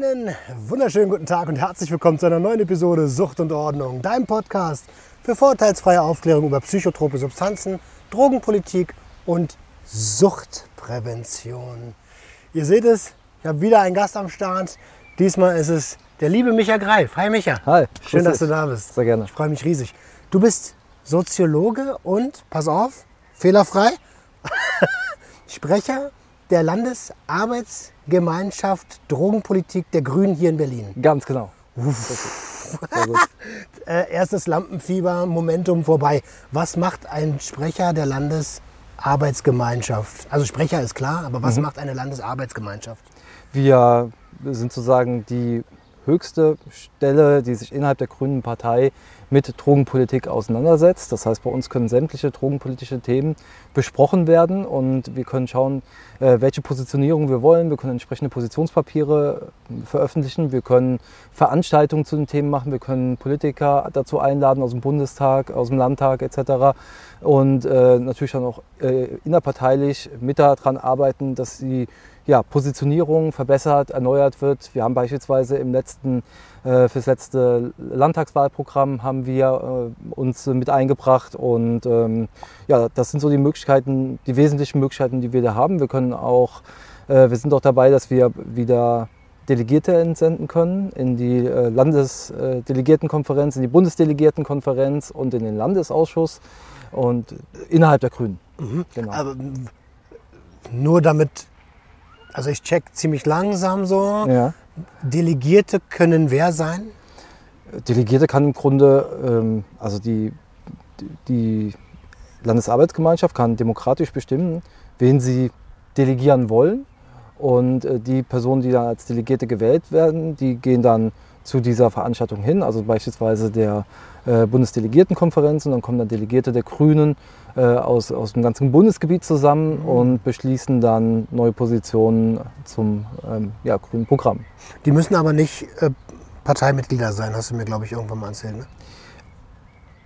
Einen wunderschönen guten Tag und herzlich willkommen zu einer neuen Episode Sucht und Ordnung, deinem Podcast für vorteilsfreie Aufklärung über psychotrope Substanzen, Drogenpolitik und Suchtprävention. Ihr seht es, ich habe wieder einen Gast am Start. Diesmal ist es der liebe Micha Greif. Hi Micha. Hi. Schön, dass du da bist. Sehr gerne. Ich freue mich riesig. Du bist Soziologe und, pass auf, fehlerfrei, Sprecher der Landesarbeitsgemeinschaft Drogenpolitik der Grünen hier in Berlin. Ganz genau. Äh, erstes Lampenfieber, Momentum vorbei. Was macht ein Sprecher der Landesarbeitsgemeinschaft? Also Sprecher ist klar, aber was macht eine Landesarbeitsgemeinschaft? Wir sind sozusagen die höchste Stelle, die sich innerhalb der Grünen Partei mit Drogenpolitik auseinandersetzt. Das heißt, bei uns können sämtliche drogenpolitische Themen besprochen werden und wir können schauen, äh, welche Positionierung wir wollen. Wir können entsprechende Positionspapiere veröffentlichen. Wir können Veranstaltungen zu den Themen machen. Wir können Politiker dazu einladen aus dem Bundestag, aus dem Landtag etc. Und äh, natürlich dann auch äh, innerparteilich mit daran arbeiten, dass die ja, Positionierung verbessert, erneuert wird. Wir haben beispielsweise im letzten, äh, fürs letzte Landtagswahlprogramm haben wir äh, uns mit eingebracht und ähm, ja, das sind so die Möglichkeiten, die wesentlichen Möglichkeiten, die wir da haben. Wir können auch, äh, wir sind auch dabei, dass wir wieder Delegierte entsenden können in die äh, Landesdelegiertenkonferenz, in die Bundesdelegiertenkonferenz und in den Landesausschuss und innerhalb der Grünen. Genau. Aber nur damit, also ich check ziemlich langsam so. Ja. Delegierte können wer sein? Delegierte kann im Grunde, ähm, also die, die Landesarbeitsgemeinschaft kann demokratisch bestimmen, wen sie delegieren wollen. Und äh, die Personen, die dann als Delegierte gewählt werden, die gehen dann zu dieser Veranstaltung hin, also beispielsweise der äh, Bundesdelegiertenkonferenz. Und dann kommen dann Delegierte der Grünen äh, aus, aus dem ganzen Bundesgebiet zusammen und beschließen dann neue Positionen zum ähm, ja, grünen Programm. Die müssen aber nicht äh, Parteimitglieder sein, hast du mir, glaube ich, irgendwann mal erzählt. Ne?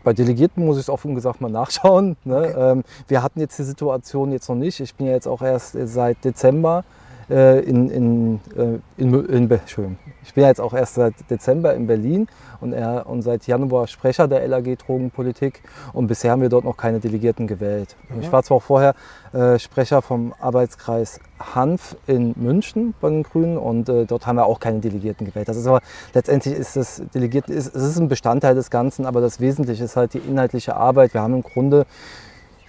Bei Delegierten muss ich es offen gesagt mal nachschauen. Ne? Ähm, wir hatten jetzt die Situation jetzt noch nicht. Ich bin ja jetzt auch erst seit Dezember in, in, äh, in, in. Ich bin ja jetzt auch erst seit Dezember in Berlin und, er, und seit Januar Sprecher der LAG Drogenpolitik und bisher haben wir dort noch keine Delegierten gewählt. Ich war zwar auch vorher äh, Sprecher vom Arbeitskreis Hanf in München bei den Grünen und äh, dort haben wir auch keine Delegierten gewählt. Das ist aber letztendlich ist das Delegierten ist, es ist ein Bestandteil des Ganzen, aber das Wesentliche ist halt die inhaltliche Arbeit. Wir haben im Grunde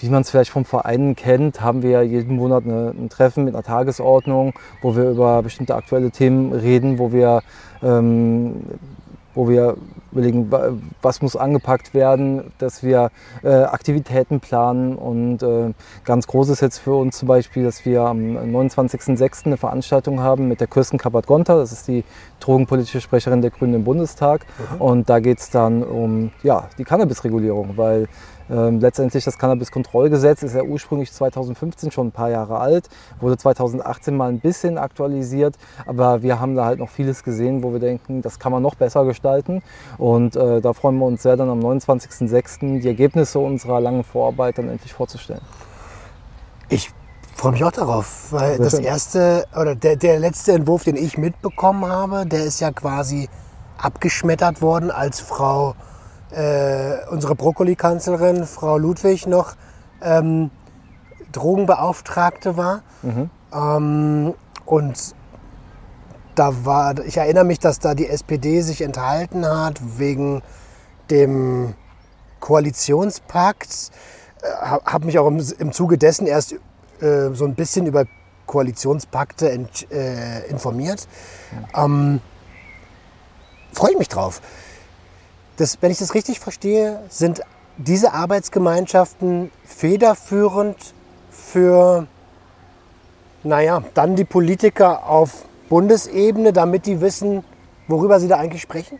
wie man es vielleicht vom Verein kennt, haben wir ja jeden Monat eine, ein Treffen mit einer Tagesordnung, wo wir über bestimmte aktuelle Themen reden, wo wir, ähm, wo wir überlegen, wa- was muss angepackt werden, dass wir äh, Aktivitäten planen. Und äh, ganz groß ist jetzt für uns zum Beispiel, dass wir am 29.06. eine Veranstaltung haben mit der Kirsten Kappert-Gonter. Das ist die drogenpolitische Sprecherin der Grünen im Bundestag. Und da geht es dann um ja, die Cannabisregulierung, weil letztendlich das Cannabiskontrollgesetz ist ja ursprünglich 2015 schon ein paar Jahre alt, wurde 2018 mal ein bisschen aktualisiert, aber wir haben da halt noch vieles gesehen, wo wir denken, das kann man noch besser gestalten. Und äh, da freuen wir uns sehr, dann am 29.06. die Ergebnisse unserer langen Vorarbeit dann endlich vorzustellen. Ich freue mich auch darauf, weil Sehr das schön. erste oder der, der letzte Entwurf, den ich mitbekommen habe, der ist ja quasi abgeschmettert worden, als Frau, äh, unsere Brokkoli-Kanzlerin, Frau Ludwig, noch ähm, Drogenbeauftragte war. Ähm, und da war, ich erinnere mich, dass da die SPD sich enthalten hat wegen dem Koalitionspakt. Habe hab mich auch im, im Zuge dessen erst äh, so ein bisschen über Koalitionspakte ent, äh, informiert. Ähm, Freue ich mich drauf. Das, wenn ich das richtig verstehe, sind diese Arbeitsgemeinschaften federführend für, naja, dann die Politiker auf Bundesebene, damit die wissen, worüber sie da eigentlich sprechen?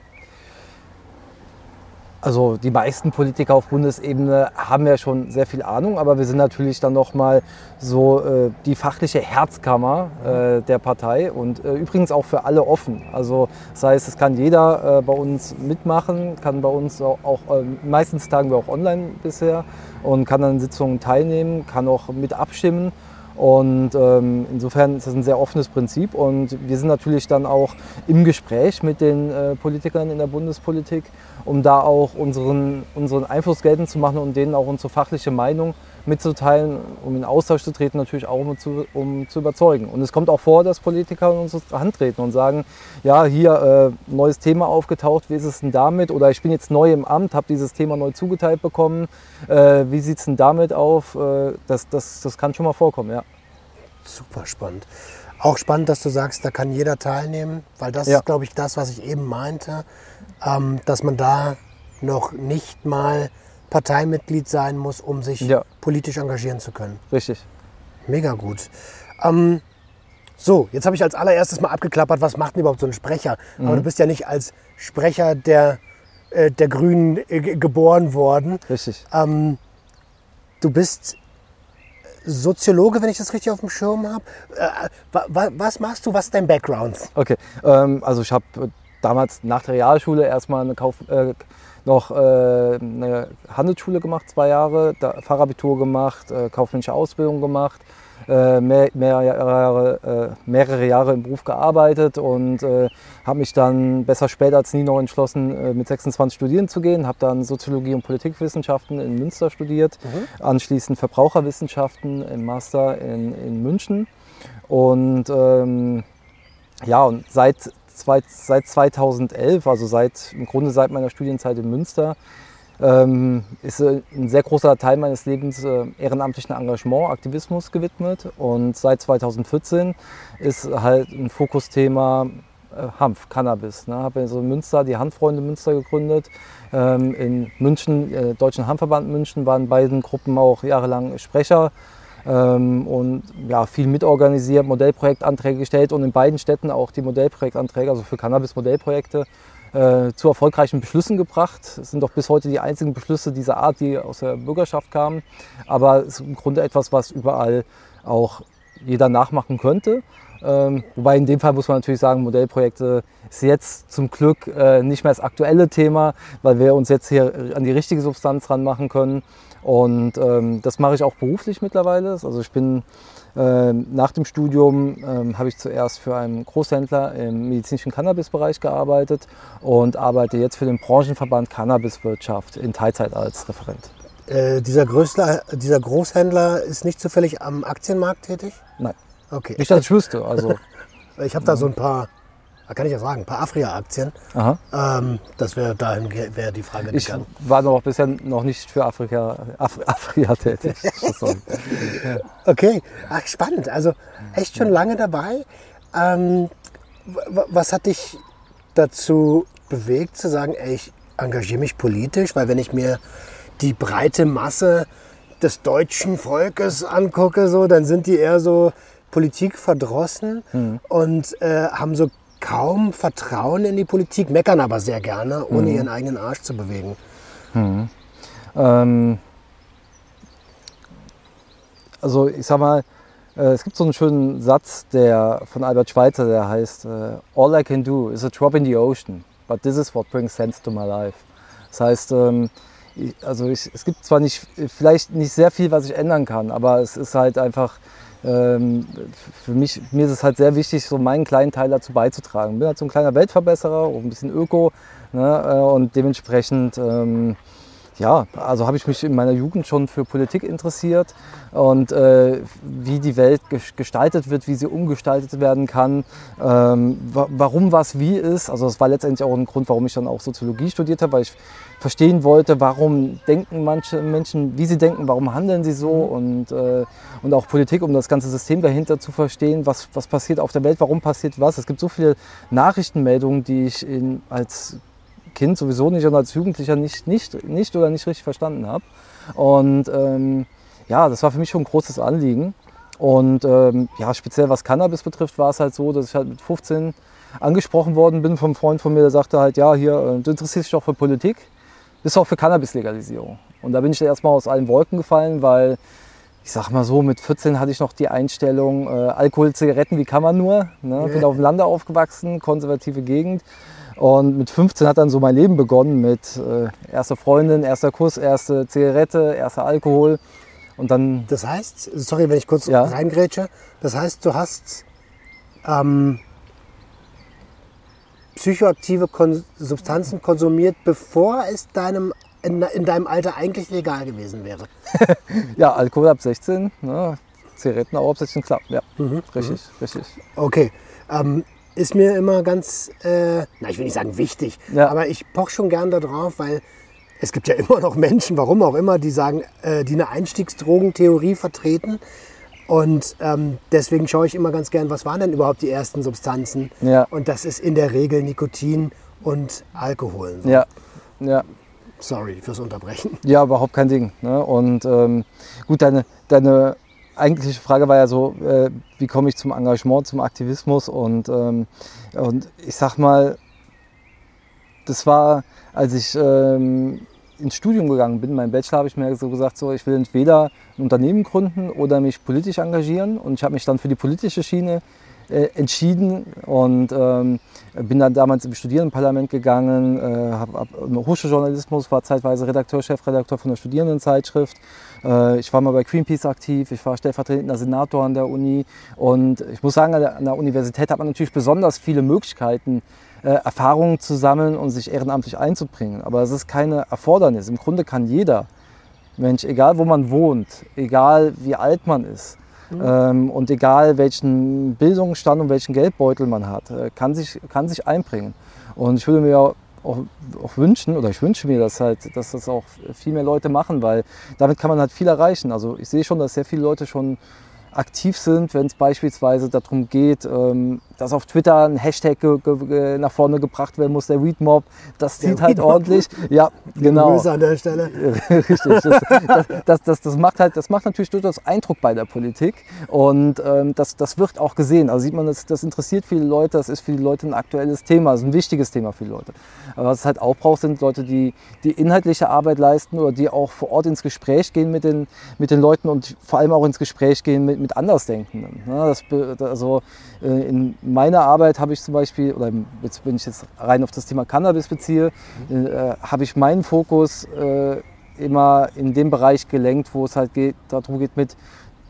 Also die meisten Politiker auf Bundesebene haben ja schon sehr viel Ahnung, aber wir sind natürlich dann nochmal so äh, die fachliche Herzkammer äh, der Partei und äh, übrigens auch für alle offen. Also das heißt, es kann jeder äh, bei uns mitmachen, kann bei uns auch, auch äh, meistens tagen wir auch online bisher und kann an Sitzungen teilnehmen, kann auch mit abstimmen Und ähm, insofern ist das ein sehr offenes Prinzip. Und wir sind natürlich dann auch im Gespräch mit den äh, Politikern in der Bundespolitik, um da auch unseren, unseren Einfluss geltend zu machen und denen auch unsere fachliche Meinung mitzuteilen, um in Austausch zu treten, natürlich auch um zu, um zu überzeugen. Und es kommt auch vor, dass Politiker in unsere Hand treten und sagen, ja, hier äh, neues Thema aufgetaucht, wie ist es denn damit? Oder ich bin jetzt neu im Amt, habe dieses Thema neu zugeteilt bekommen, äh, wie sieht es denn damit auf? Äh, das, das, das kann schon mal vorkommen, ja. Super spannend. Auch spannend, dass du sagst, da kann jeder teilnehmen, weil das Ja. ist, glaube ich, das, was ich eben meinte, ähm, dass man da noch nicht mal Parteimitglied sein muss, um sich Ja. politisch engagieren zu können. Richtig. Mega gut. Ähm, so, jetzt habe ich als allererstes mal abgeklappert, was macht denn überhaupt so ein Sprecher? Aber du bist ja nicht als Sprecher der, äh, der Grünen äh, ge- geboren worden. Richtig. Ähm, du bist Soziologe, wenn ich das richtig auf dem Schirm habe. Äh, wa, wa, was machst du? Was ist dein Background? Okay, ähm, also ich habe damals nach der Realschule erstmal eine Kauf, äh, noch äh, eine Handelsschule gemacht, zwei Jahre, Fachabitur gemacht, äh, kaufmännische Ausbildung gemacht, äh, mehr, mehr Jahre, äh, mehrere Jahre im Beruf gearbeitet und äh, habe mich dann besser später als nie noch entschlossen, äh, mit 26 studieren zu gehen. Habe dann Soziologie und Politikwissenschaften in Münster studiert, anschließend Verbraucherwissenschaften im Master in, in München und ähm, ja, und seit, zwei, seit 2011, also seit, im Grunde seit meiner Studienzeit in Münster, ähm, ist äh, ein sehr großer Teil meines Lebens äh, ehrenamtlichen Engagement, Aktivismus gewidmet. Und seit 2014 ist halt ein Fokusthema äh, Hanf, Cannabis. Ne? Habe also in Münster die Hanffreunde Münster gegründet. Ähm, in München, äh, Deutschen Hanfverband München, waren beiden Gruppen auch jahrelang Sprecher ähm, und ja, viel mitorganisiert, Modellprojektanträge gestellt und in beiden Städten auch die Modellprojektanträge, also für Cannabis-Modellprojekte, äh, zu erfolgreichen Beschlüssen gebracht. Es sind doch bis heute die einzigen Beschlüsse dieser Art, die aus der Bürgerschaft kamen. Aber es ist im Grunde etwas, was überall auch jeder nachmachen könnte. Ähm, wobei in dem Fall muss man natürlich sagen, Modellprojekte ist jetzt zum Glück äh, nicht mehr das aktuelle Thema, weil wir uns jetzt hier an die richtige Substanz ranmachen können. Und ähm, das mache ich auch beruflich mittlerweile. Also ich bin ähm, nach dem Studium ähm, habe ich zuerst für einen Großhändler im medizinischen Cannabisbereich gearbeitet und arbeite jetzt für den Branchenverband Cannabiswirtschaft in Teilzeit als Referent. Äh, dieser, Größler, dieser Großhändler ist nicht zufällig am Aktienmarkt tätig? Nein, Okay. nicht, dass ich wüsste. Also, Ich habe da so ein paar, da kann ich ja sagen, ein paar Afria-Aktien. aha. Ähm, das wäre dahin wäre die Frage Ich gegangen. war noch bisher noch nicht für Afrika, Af Afrika tätig. Okay, ach spannend. Also echt schon lange dabei. Ähm, was hat dich dazu bewegt zu sagen, ey, ich engagiere mich politisch? Weil wenn ich mir die breite Masse des deutschen Volkes angucke, so, dann sind die eher so Politik verdrossen und äh, haben so kaum Vertrauen in die Politik, meckern aber sehr gerne, ohne ihren eigenen Arsch zu bewegen. Ähm, also ich sag mal, äh, es gibt so einen schönen Satz der, von Albert Schweitzer, der heißt, äh, All I can do is a drop in the ocean, but this is what brings sense to my life. Das heißt, ähm, also ich, es gibt zwar nicht, vielleicht nicht sehr viel, was ich ändern kann, aber es ist halt einfach, ähm, für mich, mir ist es halt sehr wichtig, so meinen kleinen Teil dazu beizutragen. Ich bin halt so ein kleiner Weltverbesserer, auch ein bisschen Öko ne, äh, und dementsprechend ähm, ja, also habe ich mich in meiner Jugend schon für Politik interessiert und äh, wie die Welt ges- gestaltet wird, wie sie umgestaltet werden kann, ähm, wa warum was wie ist. Also das war letztendlich auch ein Grund, warum ich dann auch Soziologie studiert habe, weil ich verstehen wollte, warum denken manche Menschen, wie sie denken, warum handeln sie so und, äh, und auch Politik, um das ganze System dahinter zu verstehen, was, was passiert auf der Welt, warum passiert was. Es gibt so viele Nachrichtenmeldungen, die ich in, als Kind sowieso nicht und als Jugendlicher nicht, nicht, nicht oder nicht richtig verstanden habe. Und ähm, ja, das war für mich schon ein großes Anliegen. Und ähm, ja, speziell was Cannabis betrifft, war es halt so, dass ich halt mit 15 angesprochen worden bin vom Freund von mir, der sagte halt, ja, hier, äh, du interessierst dich doch für Politik, bist auch für Cannabis-Legalisierung. Und da bin ich dann erstmal aus allen Wolken gefallen, weil ich sag mal so, mit 14 hatte ich noch die Einstellung, äh, Alkohol, Zigaretten, wie kann man nur? Ne? Bin auf dem Lande aufgewachsen, konservative Gegend. Und mit 15 hat dann so mein Leben begonnen mit äh, erster Freundin, erster Kuss, erste Zigarette, erster Alkohol. Und dann, Das heißt, sorry, wenn ich kurz Ja. reingrätsche, das heißt, du hast ähm, psychoaktive Kon Substanzen konsumiert, bevor es deinem, in, in deinem Alter eigentlich legal gewesen wäre. ja, Alkohol ab 16, ne? Zigaretten auch ab 16, klar. Ja, richtig, richtig. Okay. Ähm, ist mir immer ganz, äh, na, ich will nicht sagen wichtig, Ja. aber ich poch schon gern darauf, weil es gibt ja immer noch Menschen, warum auch immer, die sagen, äh, die eine Einstiegsdrogentheorie vertreten. Und ähm, deswegen schaue ich immer ganz gern, was waren denn überhaupt die ersten Substanzen? Ja. Und das ist in der Regel Nikotin und Alkohol. So. Ja, ja. Sorry fürs Unterbrechen. Ja, überhaupt kein Ding. Ne? Und ähm, gut, deine, deine eigentliche Frage war ja so, äh, wie komme ich zum Engagement, zum Aktivismus und, ähm, und ich sag mal, das war, als ich ähm, ins Studium gegangen bin, mein Bachelor, habe ich mir so gesagt, so, ich will entweder ein Unternehmen gründen oder mich politisch engagieren und ich habe mich dann für die politische Schiene äh, entschieden und ähm, bin dann damals im Studierendenparlament gegangen, äh, habe hab Hochschuljournalismus, war zeitweise Redakteur, Chefredakteur von der Studierendenzeitschrift. Äh, ich war mal bei Greenpeace aktiv, ich war stellvertretender Senator an der Uni und ich muss sagen, an der, an der Universität hat man natürlich besonders viele Möglichkeiten, äh, Erfahrungen zu sammeln und sich ehrenamtlich einzubringen. Aber es ist keine Erfordernis. Im Grunde kann jeder Mensch, egal wo man wohnt, egal wie alt man ist, ähm, und egal welchen Bildungsstand und welchen Geldbeutel man hat, äh, kann, sich, kann sich einbringen. Und ich würde mir auch, auch wünschen, oder ich wünsche mir, dass, halt, dass das auch viel mehr Leute machen, weil damit kann man halt viel erreichen. Also ich sehe schon, dass sehr viele Leute schon aktiv sind, wenn es beispielsweise darum geht, ähm, dass auf Twitter ein Hashtag nach vorne gebracht werden muss, der Readmob. Das zieht halt ordentlich. Ja, genau. Grüße an der Stelle. Richtig. Das, das, das, das, das, macht halt, das macht natürlich durchaus Eindruck bei der Politik und ähm, das, das wird auch gesehen. Also sieht man, das, das interessiert viele Leute, das ist für die Leute ein aktuelles Thema, das ist ein wichtiges Thema für die Leute. Aber was es halt auch braucht, sind Leute, die, die inhaltliche Arbeit leisten oder die auch vor Ort ins Gespräch gehen mit den, mit den Leuten und vor allem auch ins Gespräch gehen mit, mit Andersdenkenden. Ja, das, be- also äh, in meiner Arbeit habe ich zum Beispiel, oder jetzt, wenn ich jetzt rein auf das Thema Cannabis beziehe, äh, habe ich meinen Fokus äh, immer in dem Bereich gelenkt, wo es halt geht, darum geht, mit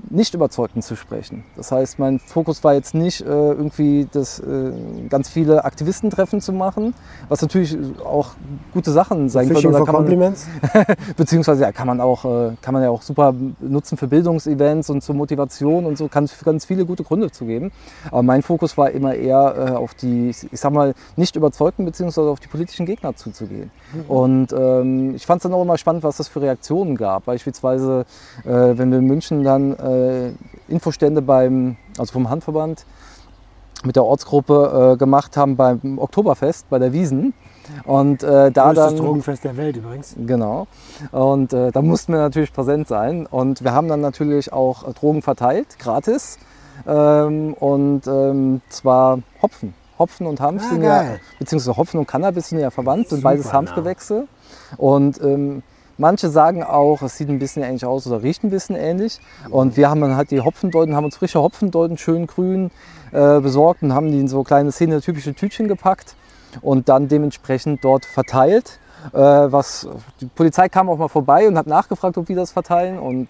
nicht Überzeugten zu sprechen. Das heißt, mein Fokus war jetzt nicht äh, irgendwie das, äh, ganz viele Aktivistentreffen zu machen, was natürlich auch gute Sachen sein können. Fishing Oder for Compliments. beziehungsweise ja, kann man auch äh, kann man ja auch super nutzen für Bildungsevents und zur Motivation und so kann es ganz viele gute Gründe zu geben. Aber mein Fokus war immer eher äh, auf die, ich sag mal, nicht überzeugten beziehungsweise auf die politischen Gegner zuzugehen. Und ähm, ich fand es dann auch immer spannend, was das für Reaktionen gab. Beispielsweise, äh, wenn wir in München dann äh, Infostände beim, also vom Handverband mit der Ortsgruppe äh, gemacht haben beim Oktoberfest, bei der Wiesen. Und äh, da dann Drogenfest der Welt übrigens. Genau. Und äh, da mussten wir natürlich präsent sein. Und wir haben dann natürlich auch Drogen verteilt, gratis. Ähm, und ähm, zwar Hopfen. Hopfen und Hanf Ah, sind ja, geil. beziehungsweise Hopfen und Cannabis sind ja verwandt, sind beides Hanfgewächse. Und ähm, manche sagen auch, es sieht ein bisschen ähnlich aus oder riecht ein bisschen ähnlich. Und wir haben dann halt die Hopfendeuten, haben uns frische Hopfendeuten, schön grün, äh, besorgt und haben die in so kleine Szene-typische Tütchen gepackt und dann dementsprechend dort verteilt. Äh, was, die Polizei kam auch mal vorbei und hat nachgefragt, ob wir das verteilen und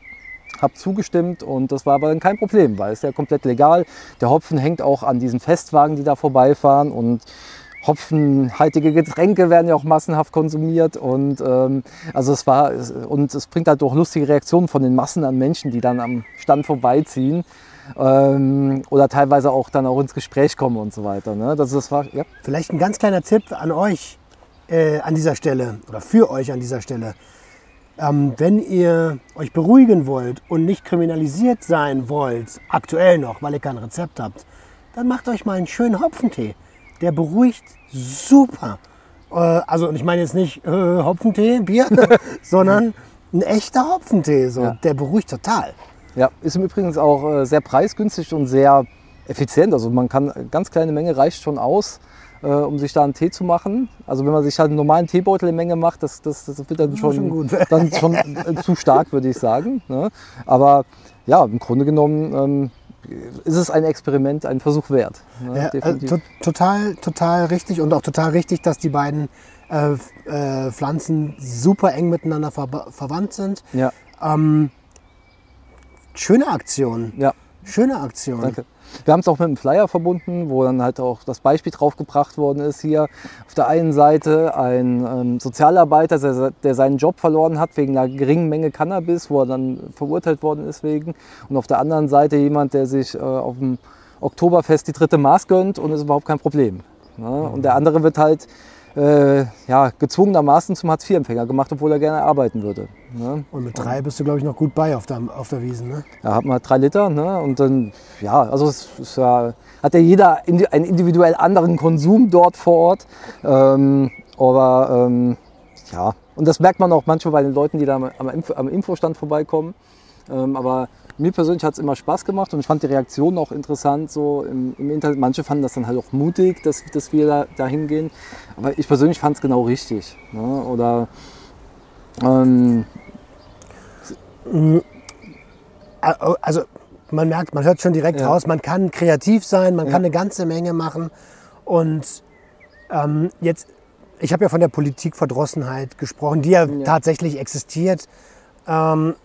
habe zugestimmt und das war aber dann kein Problem, weil es ja komplett legal. Der Hopfen hängt auch an diesen Festwagen, die da vorbeifahren und hopfenhaltige Getränke werden ja auch massenhaft konsumiert und ähm, also es war und es bringt halt auch lustige Reaktionen von den Massen an Menschen, die dann am Stand vorbeiziehen ähm, oder teilweise auch dann auch ins Gespräch kommen und so weiter. Ne? Das, das war ja. Vielleicht ein ganz kleiner Tipp an euch äh, an dieser Stelle oder für euch an dieser Stelle. Ähm, wenn ihr euch beruhigen wollt und nicht kriminalisiert sein wollt, aktuell noch, weil ihr kein Rezept habt, dann macht euch mal einen schönen Hopfentee. Der beruhigt super. Äh, also und ich meine jetzt nicht äh, Hopfentee, Bier, sondern ein echter Hopfentee. So. Ja. Der beruhigt total. Ja, ist im Übrigen auch äh, sehr preisgünstig und sehr effizient. Also man kann eine ganz kleine Menge reicht schon aus, äh, um sich da einen Tee zu machen. Also wenn man sich halt einen normalen Teebeutel in Menge macht, das, das, das wird dann schon, schon dann schon äh, zu stark, würde ich sagen. Ne? Aber ja, im Grunde genommen ähm, ist es ein Experiment, ein Versuch wert. Ne? Ja, äh, Definitiv. to total, total richtig und auch total richtig, dass die beiden äh, äh, Pflanzen super eng miteinander ver verwandt sind. ja. Ähm, schöne Aktion. Ja, Schöne Aktion. danke. Wir haben es auch mit einem Flyer verbunden, wo dann halt auch das Beispiel drauf gebracht worden ist. Hier auf der einen Seite ein ähm, Sozialarbeiter, der, der seinen Job verloren hat wegen einer geringen Menge Cannabis, wo er dann verurteilt worden ist wegen. Und auf der anderen Seite jemand, der sich äh, auf dem Oktoberfest die dritte Maß gönnt und ist überhaupt kein Problem. Ne? Und der andere wird halt äh, ja, gezwungenermaßen zum Hartz-IV-Empfänger gemacht, obwohl er gerne arbeiten würde. Ne? Und mit drei bist du, glaube ich, noch gut bei auf der, auf der Wiesen. Ne? Da hat man drei Liter ne? und dann, ja, also es ist ja, hat ja jeder einen individuell anderen Konsum dort vor Ort. Ähm, aber ähm, ja, und das merkt man auch manchmal bei den Leuten, die da am, am Infostand vorbeikommen. Ähm, aber mir persönlich hat es immer Spaß gemacht und ich fand die Reaktionen auch interessant so im, im Internet. Manche fanden das dann halt auch mutig, dass, dass wir da, da hingehen. Aber ich persönlich fand es genau richtig. Ne? Oder ähm, Also man merkt, man hört schon direkt Ja. raus, man kann kreativ sein, man Ja. kann eine ganze Menge machen. Und ähm, jetzt, ich habe ja von der Politikverdrossenheit gesprochen, die ja, Ja. tatsächlich existiert. Ähm,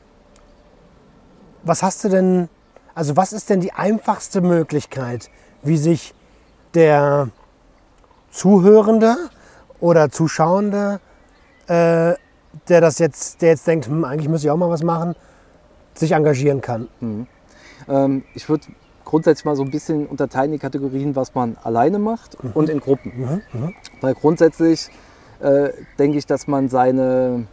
was hast du denn, also was ist denn die einfachste Möglichkeit, wie sich der Zuhörende oder Zuschauende, äh, der das jetzt, der jetzt denkt, hm, eigentlich muss ich auch mal was machen, sich engagieren kann? Ähm, ich würde grundsätzlich mal so ein bisschen unterteilen die Kategorien, was man alleine macht und in Gruppen. Weil grundsätzlich äh, denke ich, dass man seine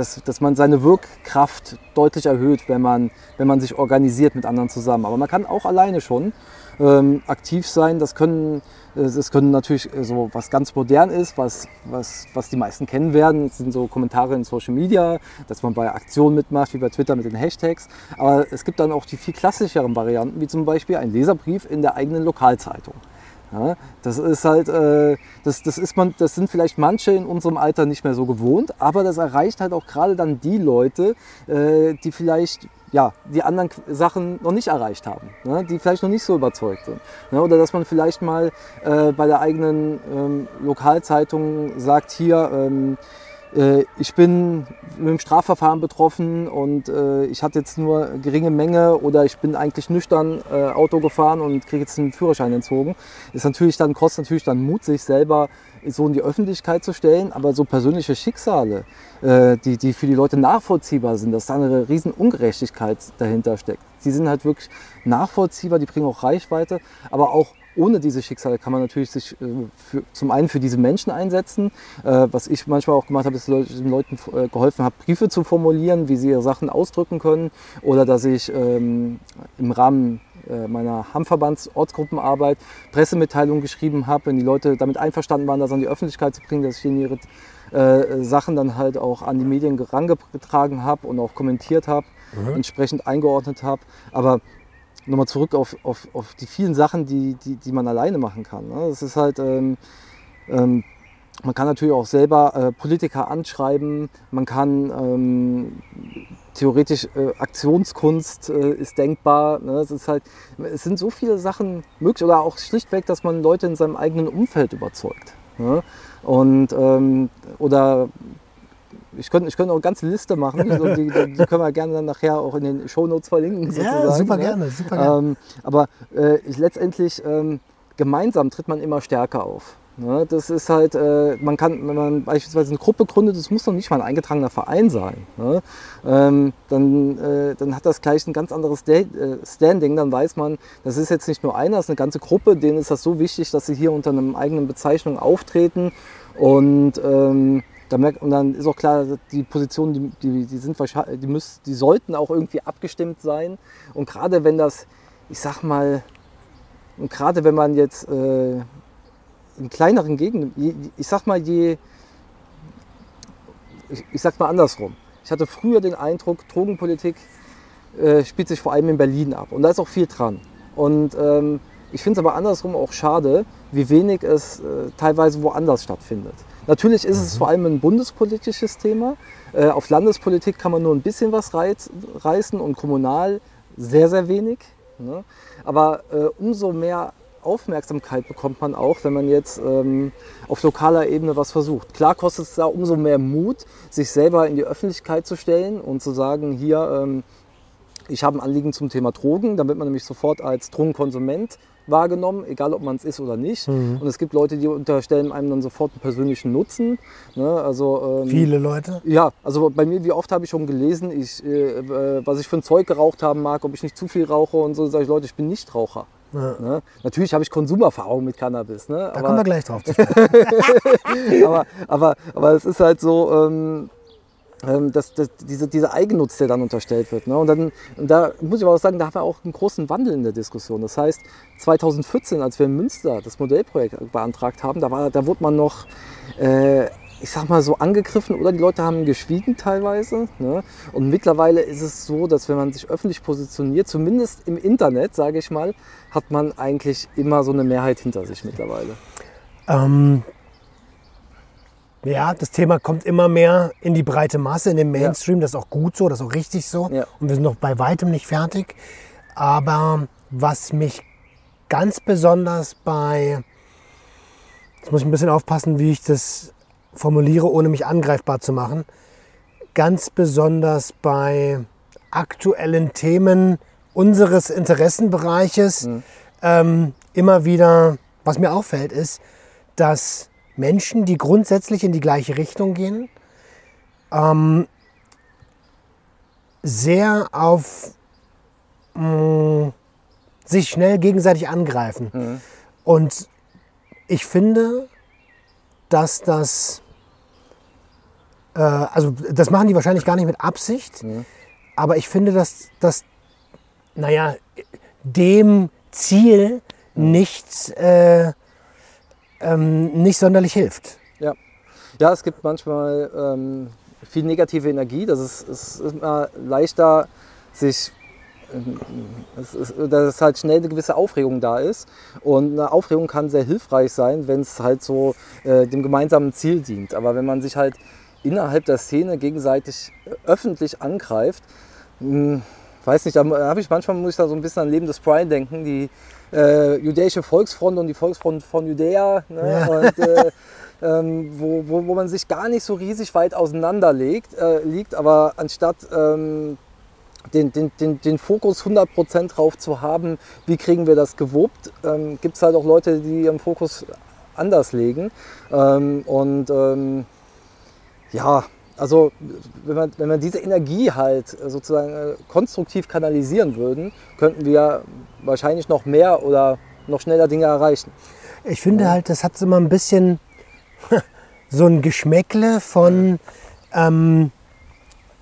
dass, dass man seine Wirkkraft deutlich erhöht, wenn man, wenn man sich organisiert mit anderen zusammen. Aber man kann auch alleine schon ähm, aktiv sein. Das können, das können natürlich äh, so was ganz modern ist, was, was, was die meisten kennen werden. Das sind so Kommentare in Social Media, dass man bei Aktionen mitmacht, wie bei Twitter mit den Hashtags. Aber es gibt dann auch die viel klassischeren Varianten, wie zum Beispiel ein Leserbrief in der eigenen Lokalzeitung. Ja, das ist halt, äh, das, das, ist man, das sind vielleicht manche in unserem Alter nicht mehr so gewohnt, aber das erreicht halt auch gerade dann die Leute, äh, die vielleicht ja, die anderen Sachen noch nicht erreicht haben, ne, die vielleicht noch nicht so überzeugt sind. Ne, oder dass man vielleicht mal äh, bei der eigenen ähm, Lokalzeitung sagt, hier, ähm, äh, ich bin mit dem Strafverfahren betroffen und äh, ich hatte jetzt nur geringe Menge oder ich bin eigentlich nüchtern äh, Auto gefahren und kriege jetzt einen Führerschein entzogen. Ist natürlich dann, kostet natürlich dann Mut, sich selber so in die Öffentlichkeit zu stellen, aber so persönliche Schicksale, äh, die, die für die Leute nachvollziehbar sind, dass da eine riesen Ungerechtigkeit dahinter steckt. Die sind halt wirklich nachvollziehbar, die bringen auch Reichweite, aber auch ohne diese Schicksale kann man natürlich sich äh, für, zum einen für diese Menschen einsetzen. Äh, was ich manchmal auch gemacht habe, ist Leu- den Leuten äh, geholfen habe, Briefe zu formulieren, wie sie ihre Sachen ausdrücken können. Oder dass ich ähm, im Rahmen äh, meiner Hammverbands-Ortsgruppenarbeit Pressemitteilungen geschrieben habe, wenn die Leute damit einverstanden waren, das an die Öffentlichkeit zu bringen, dass ich ihnen ihre äh, Sachen dann halt auch an die Medien herangetragen habe und auch kommentiert habe, entsprechend eingeordnet habe. Aber nochmal zurück auf, auf, auf die vielen Sachen, die, die, die man alleine machen kann. Ne? Das ist halt, ähm, ähm, man kann natürlich auch selber äh, Politiker anschreiben, man kann ähm, theoretisch äh, Aktionskunst äh, ist denkbar. Ne? Es, ist halt, es sind so viele Sachen möglich oder auch schlichtweg, dass man Leute in seinem eigenen Umfeld überzeugt. Ne? Und, ähm, oder ich könnte, ich könnte auch eine ganze Liste machen, so, die, die die können wir gerne dann nachher auch in den Shownotes verlinken. Ja, super ne? gerne, super gerne. Ähm, aber äh, ich, letztendlich ähm, gemeinsam tritt man immer stärker auf. Ne? Das ist halt, äh, man kann, wenn man beispielsweise eine Gruppe gründet, das muss noch nicht mal ein eingetragener Verein sein. Ne? Ähm, dann, äh, dann hat das gleich ein ganz anderes Sta äh, Standing. Dann weiß man, das ist jetzt nicht nur einer, das ist eine ganze Gruppe, denen ist das so wichtig, dass sie hier unter einer eigenen Bezeichnung auftreten. Und ähm, da merkt, und dann ist auch klar, die Positionen, die, die, die sind die, müssen, die sollten auch irgendwie abgestimmt sein. Und gerade wenn das, ich sag mal, und gerade wenn man jetzt äh, in kleineren Gegenden, ich sag mal, je, ich, ich sag mal andersrum. Ich hatte früher den Eindruck, Drogenpolitik äh, spielt sich vor allem in Berlin ab. Und da ist auch viel dran. Und ähm, ich finde es aber andersrum auch schade, wie wenig es äh, teilweise woanders stattfindet. Natürlich ist es vor allem ein bundespolitisches Thema. Äh, auf Landespolitik kann man nur ein bisschen was reißen und kommunal sehr, sehr wenig. Ne? Aber äh, umso mehr Aufmerksamkeit bekommt man auch, wenn man jetzt ähm, auf lokaler Ebene was versucht. Klar kostet es da umso mehr Mut, sich selber in die Öffentlichkeit zu stellen und zu sagen, hier, ähm, ich habe ein Anliegen zum Thema Drogen, dann wird man nämlich sofort als Drogenkonsument wahrgenommen, egal ob man es ist oder nicht. Mhm. Und es gibt Leute, die unterstellen einem dann sofort einen persönlichen Nutzen. Ne? Also, ähm, Viele Leute. Ja, also bei mir, wie oft habe ich schon gelesen, ich, äh, äh, was ich für ein Zeug geraucht haben mag, ob ich nicht zu viel rauche und so, sage ich, Leute, ich bin nicht Raucher. Ja. Ne? Natürlich habe ich Konsumerfahrung mit Cannabis. Ne? Da aber, kommen wir gleich drauf aber, aber, aber es ist halt so, ähm, ähm, dass, dass diese, dieser Eigennutz, der dann unterstellt wird. Ne? Und, dann, und da muss ich aber auch sagen, da haben wir auch einen großen Wandel in der Diskussion. Das heißt, 2014, als wir in Münster das Modellprojekt beantragt haben, da, war, da wurde man noch, äh, ich sag mal so, angegriffen oder die Leute haben geschwiegen teilweise. Ne? Und mittlerweile ist es so, dass wenn man sich öffentlich positioniert, zumindest im Internet, sage ich mal, hat man eigentlich immer so eine Mehrheit hinter sich mittlerweile. Ähm, ja, das Thema kommt immer mehr in die breite Masse, in den Mainstream. Das ist auch gut so, das ist auch richtig so. Ja. Und wir sind noch bei weitem nicht fertig. Aber was mich ganz besonders bei, jetzt muss ich ein bisschen aufpassen, wie ich das formuliere, ohne mich angreifbar zu machen, ganz besonders bei aktuellen Themen unseres Interessenbereiches ähm, immer wieder, was mir auffällt, ist, dass Menschen, die grundsätzlich in die gleiche Richtung gehen, ähm, sehr auf mh, sich schnell gegenseitig angreifen. Und ich finde, dass das, äh, also das machen die wahrscheinlich gar nicht mit Absicht, aber ich finde, dass das, naja, dem Ziel nicht, äh, ähm, nicht sonderlich hilft. Ja. ja, es gibt manchmal ähm, viel negative Energie. Das ist, es ist immer leichter, sich, ähm, es ist, dass halt schnell eine gewisse Aufregung da ist. Und eine Aufregung kann sehr hilfreich sein, wenn es halt so äh, dem gemeinsamen Ziel dient. Aber wenn man sich halt innerhalb der Szene gegenseitig äh, öffentlich angreift, mh, weiß nicht, da habe ich manchmal muss ich da so ein bisschen an Leben des Brian denken, die äh, jüdische Volksfront und die Volksfront von Judäa. Ne? Ja. Und, äh, ähm, wo, wo, wo man sich gar nicht so riesig weit auseinanderlegt, äh, liegt, aber anstatt ähm, den, den, den, den Fokus 100% drauf zu haben, wie kriegen wir das gewuppt, ähm, gibt es halt auch Leute, die ihren Fokus anders legen. Ähm, und ähm, ja, also wenn man, wenn man diese Energie halt sozusagen äh, konstruktiv kanalisieren würden, könnten wir wahrscheinlich noch mehr oder noch schneller Dinge erreichen. Ich finde halt, das hat immer ein bisschen so ein Geschmäckle von ähm,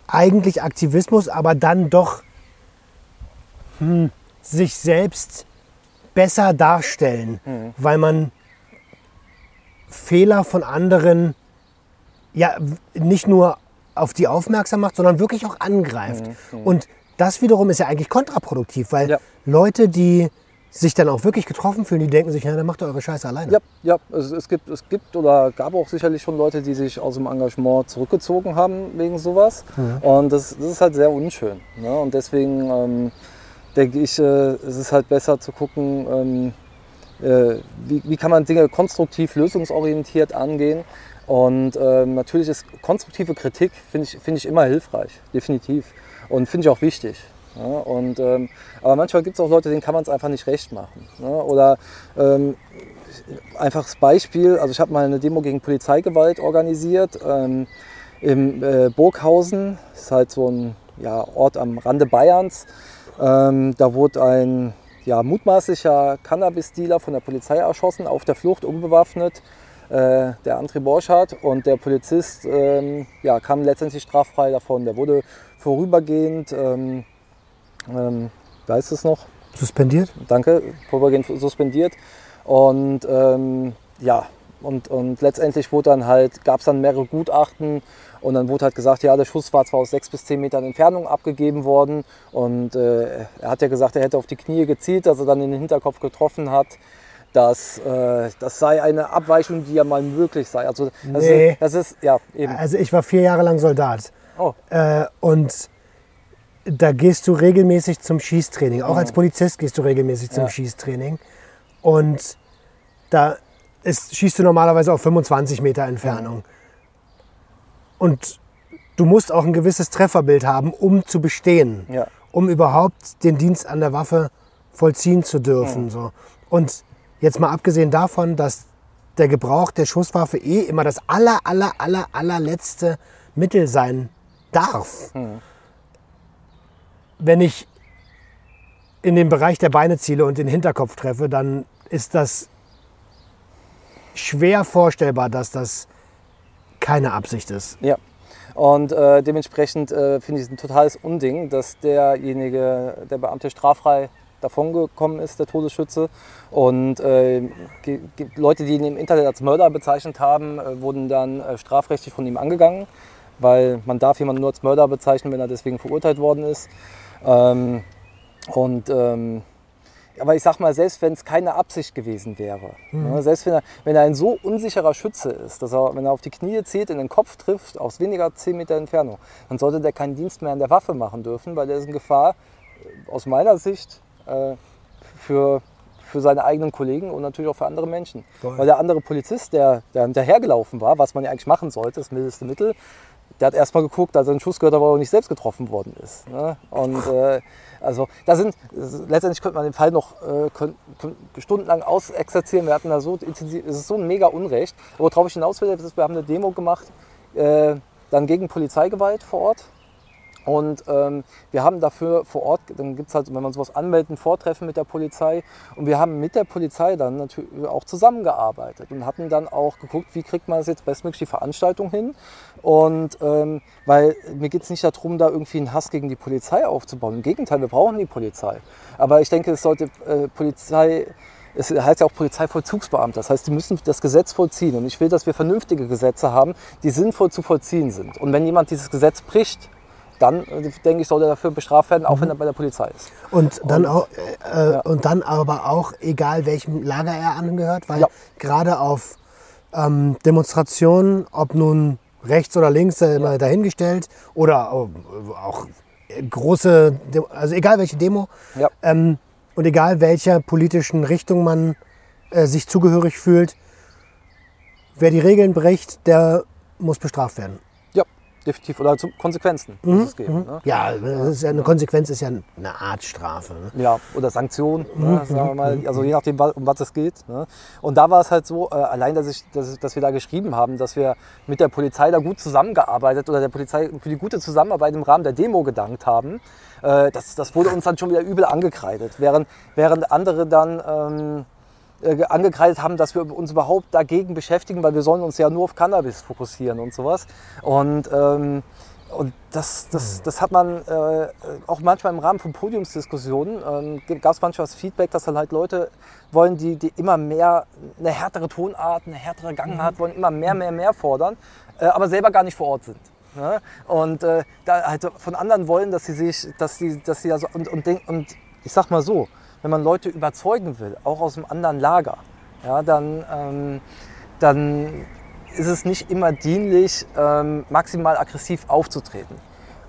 eigentlich Aktivismus, aber dann doch hm, sich selbst besser darstellen, weil man Fehler von anderen ja nicht nur auf die aufmerksam macht, sondern wirklich auch angreift. Und das wiederum ist ja eigentlich kontraproduktiv, weil Ja. Leute, die sich dann auch wirklich getroffen fühlen, die denken sich, ja, dann macht ihr eure Scheiße alleine. Ja, ja es, es, gibt, es gibt oder gab auch sicherlich schon Leute, die sich aus dem Engagement zurückgezogen haben wegen sowas. Und das, das ist halt sehr unschön. Ne? Und deswegen ähm, denke ich, äh, es ist halt besser zu gucken, ähm, äh, wie, wie kann man Dinge konstruktiv, lösungsorientiert angehen. Und ähm, natürlich ist konstruktive Kritik, finde ich, finde ich immer hilfreich, definitiv. Und finde ich auch wichtig. Ja, und, ähm, aber manchmal gibt es auch Leute, denen kann man es einfach nicht recht machen. Ne? Oder ähm, einfaches Beispiel, also ich habe mal eine Demo gegen Polizeigewalt organisiert ähm, im äh, Burghausen, das ist halt so ein ja, Ort am Rande Bayerns. Ähm, da wurde ein ja, mutmaßlicher Cannabis-Dealer von der Polizei erschossen, auf der Flucht, unbewaffnet, äh, der André Borchardt. Und der Polizist ähm, ja, kam letztendlich straffrei davon. Der wurde vorübergehend, ähm, ähm, weiß es noch, Suspendiert? danke, vorübergehend suspendiert. Und ähm, ja, und, und letztendlich wurde dann halt, gab es dann mehrere Gutachten und dann wurde halt gesagt, ja, der Schuss war zwar aus sechs bis zehn Metern Entfernung abgegeben worden und äh, er hat ja gesagt, er hätte auf die Knie gezielt, dass er dann in den Hinterkopf getroffen hat. Dass äh, das sei eine Abweichung, die ja mal möglich sei. Also das, Nee. ist, das ist, ja, eben. Also ich war vier Jahre lang Soldat. Oh, Äh, und da gehst du regelmäßig zum Schießtraining. Auch als Polizist gehst du regelmäßig zum Ja. Schießtraining. Und da ist, schießt du normalerweise auf 25 Meter Entfernung. Und du musst auch ein gewisses Trefferbild haben, um zu bestehen. Ja. um überhaupt den Dienst an der Waffe vollziehen zu dürfen. So. Und jetzt mal abgesehen davon, dass der Gebrauch der Schusswaffe eh immer das aller, aller, aller, allerletzte Mittel sein darf. Wenn ich in den Bereich der Beine ziele und den Hinterkopf treffe, dann ist das schwer vorstellbar, dass das keine Absicht ist. Ja. Und äh, dementsprechend äh, finde ich es ein totales Unding, dass derjenige, der Beamte straffrei davongekommen ist, der Todesschütze. Und äh, Leute, die ihn im Internet als Mörder bezeichnet haben, äh, wurden dann äh, strafrechtlich von ihm angegangen, weil man darf jemanden nur als Mörder bezeichnen, wenn er deswegen verurteilt worden ist. Ähm, und ähm, aber ich sag mal, selbst wenn es keine Absicht gewesen wäre, ne, selbst wenn er, wenn er ein so unsicherer Schütze ist, dass er, wenn er auf die Knie zielt, in den Kopf trifft, aus weniger 10 Meter Entfernung, dann sollte der keinen Dienst mehr an der Waffe machen dürfen, weil der ist in Gefahr, äh, aus meiner Sicht, äh, für, für seine eigenen Kollegen und natürlich auch für andere Menschen. Voll. Weil der andere Polizist, der, der hinterhergelaufen war, was man ja eigentlich machen sollte, das mildeste Mittel, der hat erstmal geguckt, als er einen Schuss gehört aber auch nicht selbst getroffen worden ist. Ne? Und äh, also da sind, letztendlich könnte man den Fall noch äh, könnt, könnt stundenlang ausexerzieren. Wir hatten da so intensiv, es ist so ein mega Unrecht. Aber worauf ich hinaus will, ist, wir haben eine Demo gemacht, äh, dann gegen Polizeigewalt vor Ort. Und ähm, wir haben dafür vor Ort, dann gibt es halt, wenn man sowas anmeldet, ein Vortreffen mit der Polizei. Und wir haben mit der Polizei dann natürlich auch zusammengearbeitet und hatten dann auch geguckt, wie kriegt man das jetzt bestmöglich die Veranstaltung hin. Und ähm, weil mir geht es nicht darum, da irgendwie einen Hass gegen die Polizei aufzubauen. Im Gegenteil, wir brauchen die Polizei. Aber ich denke, es sollte äh, Polizei es heißt ja auch Polizeivollzugsbeamter. Das heißt, die müssen das Gesetz vollziehen. Und ich will, dass wir vernünftige Gesetze haben, die sinnvoll zu vollziehen sind. Und wenn jemand dieses Gesetz bricht, dann äh, denke ich, soll er dafür bestraft werden, auch wenn er bei der Polizei ist. Und dann, auch, äh, Ja. und dann aber auch, egal welchem Lager er angehört, weil Ja. gerade auf ähm, Demonstrationen, ob nun rechts oder links, äh, immer dahingestellt, oder äh, auch große, Dem- also egal welche Demo, Ja. ähm, und egal welcher politischen Richtung man äh, sich zugehörig fühlt, wer die Regeln bricht, der muss bestraft werden. Definitiv. Oder zu Konsequenzen muss es geben. Ne? Ja, ja, eine Konsequenz ist ja eine Art Strafe. Ne? Ja, oder Sanktionen, ne, sagen wir mal, also je nachdem, um was es geht. Ne. Und da war es halt so, äh, allein, dass, ich, dass, dass wir da geschrieben haben, dass wir mit der Polizei da gut zusammengearbeitet oder der Polizei für die gute Zusammenarbeit im Rahmen der Demo gedankt haben, äh, das, das wurde uns dann schon wieder übel angekreidet. Während, während andere dann ähm, äh, angekreidet haben, dass wir uns überhaupt dagegen beschäftigen, weil wir sollen uns ja nur auf Cannabis fokussieren und sowas. Und, ähm, und das, das, das hat man äh, auch manchmal im Rahmen von Podiumsdiskussionen, ähm, gab es manchmal das Feedback, dass dann halt Leute wollen, die, die immer mehr, eine härtere Tonart, eine härtere Gangart, wollen immer mehr, mehr, mehr fordern, äh, aber selber gar nicht vor Ort sind. Ne? Und äh, da halt von anderen wollen, dass sie sich, dass sie, dass sie also und, und, und ich sag mal so, wenn man Leute überzeugen will, auch aus einem anderen Lager, ja, dann, ähm, dann ist es nicht immer dienlich, ähm, maximal aggressiv aufzutreten.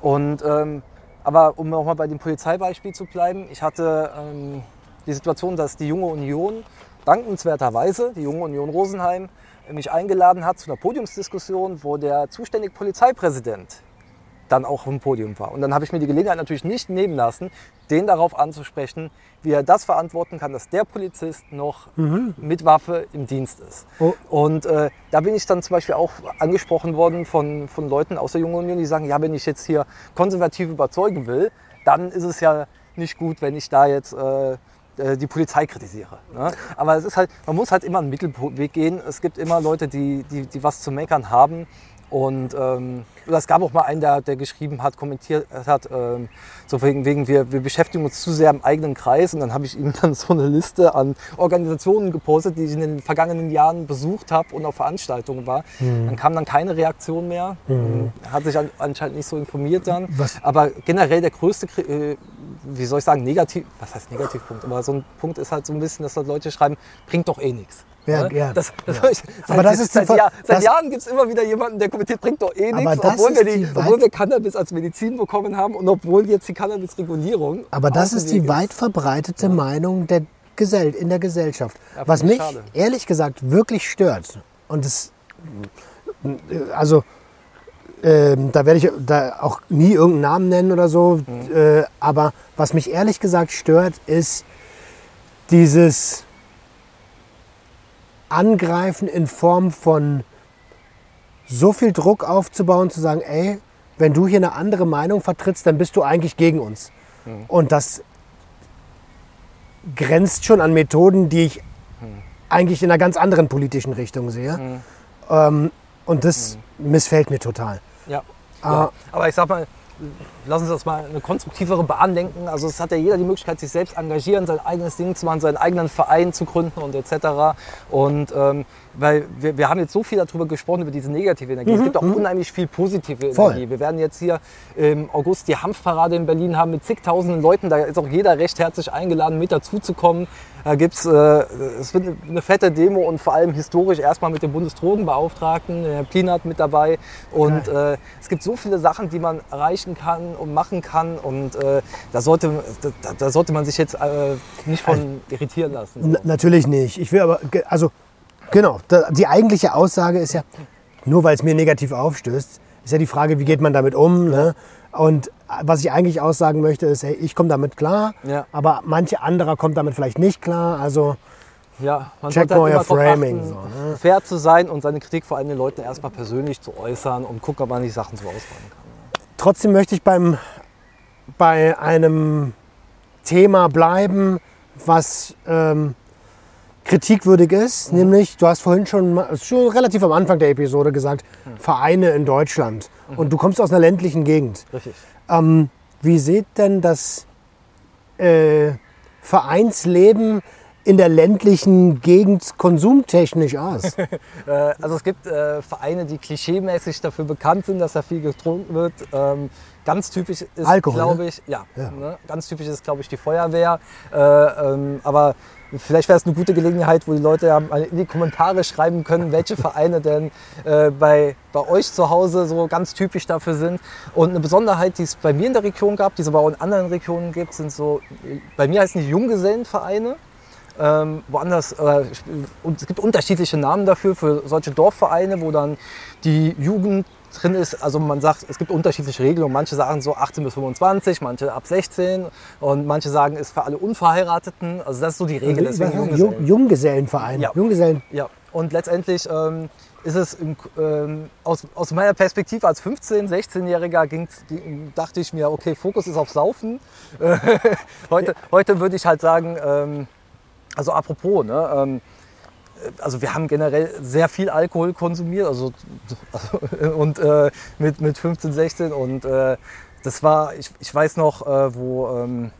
Und, ähm, aber um auch mal bei dem Polizeibeispiel zu bleiben, ich hatte ähm, die Situation, dass die Junge Union dankenswerterweise, die Junge Union Rosenheim, mich eingeladen hat zu einer Podiumsdiskussion, wo der zuständige Polizeipräsident dann auch im Podium war. Und dann habe ich mir die Gelegenheit natürlich nicht nehmen lassen, den darauf anzusprechen, wie er das verantworten kann, dass der Polizist noch mit Waffe im Dienst ist. Oh. Und äh, da bin ich dann zum Beispiel auch angesprochen worden von, von Leuten aus der Jungen Union, die sagen, ja, wenn ich jetzt hier konservativ überzeugen will, dann ist es ja nicht gut, wenn ich da jetzt äh, äh, die Polizei kritisiere. Ne? Aber es ist halt, man muss halt immer einen Mittelweg gehen. Es gibt immer Leute, die, die, die was zu meckern haben. Und ähm, es gab auch mal einen, der, der geschrieben hat, kommentiert hat, ähm, so wegen, wegen wir, wir beschäftigen uns zu sehr im eigenen Kreis. Und dann habe ich ihm dann so eine Liste an Organisationen gepostet, die ich in den vergangenen Jahren besucht habe und auf Veranstaltungen war. Dann kam dann keine Reaktion mehr. Er Hat sich an, anscheinend nicht so informiert dann. Was- Aber generell der größte, äh, wie soll ich sagen, negativ, was heißt Negativpunkt? Aber so ein Punkt ist halt so ein bisschen, dass halt Leute schreiben, bringt doch eh nichts. Ja, Ne? ja, Das, das ja. ich, seit, Aber das ist seit, Jahr, seit das- Jahren gibt es immer wieder jemanden, der kommentiert, bringt doch eh nichts, obwohl wir, die, die obwohl wir Cannabis als Medizin bekommen haben und obwohl jetzt die Cannabis-Regulierung. Aber das ist die weit verbreitete Meinung der Gesell in der Gesellschaft. Ja, Was mich schade. ehrlich gesagt wirklich stört. Und es, also ähm, da werde ich da auch nie irgendeinen Namen nennen oder so. Äh, aber was mich ehrlich gesagt stört, ist dieses Angreifen in Form von so viel Druck aufzubauen, zu sagen, ey, wenn du hier eine andere Meinung vertrittst, dann bist du eigentlich gegen uns. Und das grenzt schon an Methoden, die ich eigentlich in einer ganz anderen politischen Richtung sehe. Ähm, und das missfällt mir total. Ja. Ah. ja. Aber ich sag mal, lassen Sie das mal eine konstruktivere Bahn lenken. Also es hat ja jeder die Möglichkeit, sich selbst engagieren, sein eigenes Ding zu machen, seinen eigenen Verein zu gründen und etc. Und ähm, weil wir, wir haben jetzt so viel darüber gesprochen, über diese negative Energie. Es gibt auch unheimlich viel positive Mhm, Voll. Energie. Wir werden jetzt hier im August die Hanfparade in Berlin haben mit zigtausenden Leuten. Da ist auch jeder recht herzlich eingeladen, mit dazuzukommen. Da gibt es, äh, es wird eine fette Demo und vor allem historisch erstmal mit dem Bundesdrogenbeauftragten, Herr Plinert mit dabei. Und äh, es gibt so viele Sachen, die man erreichen kann machen kann. Und äh, da, sollte, da, da sollte man sich jetzt äh, nicht von irritieren lassen. N natürlich nicht. Ich will aber, also genau, da, die eigentliche Aussage ist ja, nur weil es mir negativ aufstößt, ist ja die Frage, wie geht man damit um. Ne? Und äh, was ich eigentlich aussagen möchte, ist, hey, ich komme damit klar, Ja. aber manche anderer kommt damit vielleicht nicht klar. Also Ja, man Check sollte halt Framing, achten, so, ne? fair zu sein und seine Kritik vor allem den Leuten erstmal persönlich zu äußern und gucken, ob man die Sachen so ausbauen kann. Trotzdem möchte ich beim, bei einem Thema bleiben, was ähm, kritikwürdig ist. Nämlich, du hast vorhin schon, schon relativ am Anfang der Episode gesagt, Vereine in Deutschland. Und du kommst aus einer ländlichen Gegend. Richtig. Ähm, wie sieht denn das äh, Vereinsleben in der ländlichen Gegend konsumtechnisch aus? Äh, also es gibt äh, Vereine, die klischeemäßig dafür bekannt sind, dass da viel getrunken wird. Ähm, ganz typisch ist, Alkohol, glaube ne? ich, ja, Ja. Ne? ganz typisch ist, glaube ich, die Feuerwehr. Äh, ähm, aber vielleicht wäre es eine gute Gelegenheit, wo die Leute ja mal in die Kommentare schreiben können, welche Vereine denn äh, bei, bei euch zu Hause so ganz typisch dafür sind. Und eine Besonderheit, die es bei mir in der Region gab, die es aber auch in anderen Regionen gibt, sind so, bei mir heißen die Junggesellenvereine. Ähm, woanders, äh, es gibt unterschiedliche Namen dafür, für solche Dorfvereine, wo dann die Jugend drin ist. Also man sagt, es gibt unterschiedliche Regelungen. Manche sagen so 18 bis 25, manche ab 16 und manche sagen, ist für alle Unverheirateten. Also das ist so die Regel. Deswegen Jung, Junggesellen. Junggesellenverein. Ja. Junggesellen. Ja, und letztendlich ähm, ist es im, ähm, aus, aus meiner Perspektive als 15-, 16-Jähriger ging's- ging- dachte ich mir, okay, Fokus ist auf Saufen. Äh, heute, heute würde ich halt sagen, ähm, also apropos, ne, ähm, also wir haben generell sehr viel Alkohol konsumiert, also, also und äh, mit, mit 15, 16 und äh, das war, ich, ich weiß noch, äh, wo, ähm,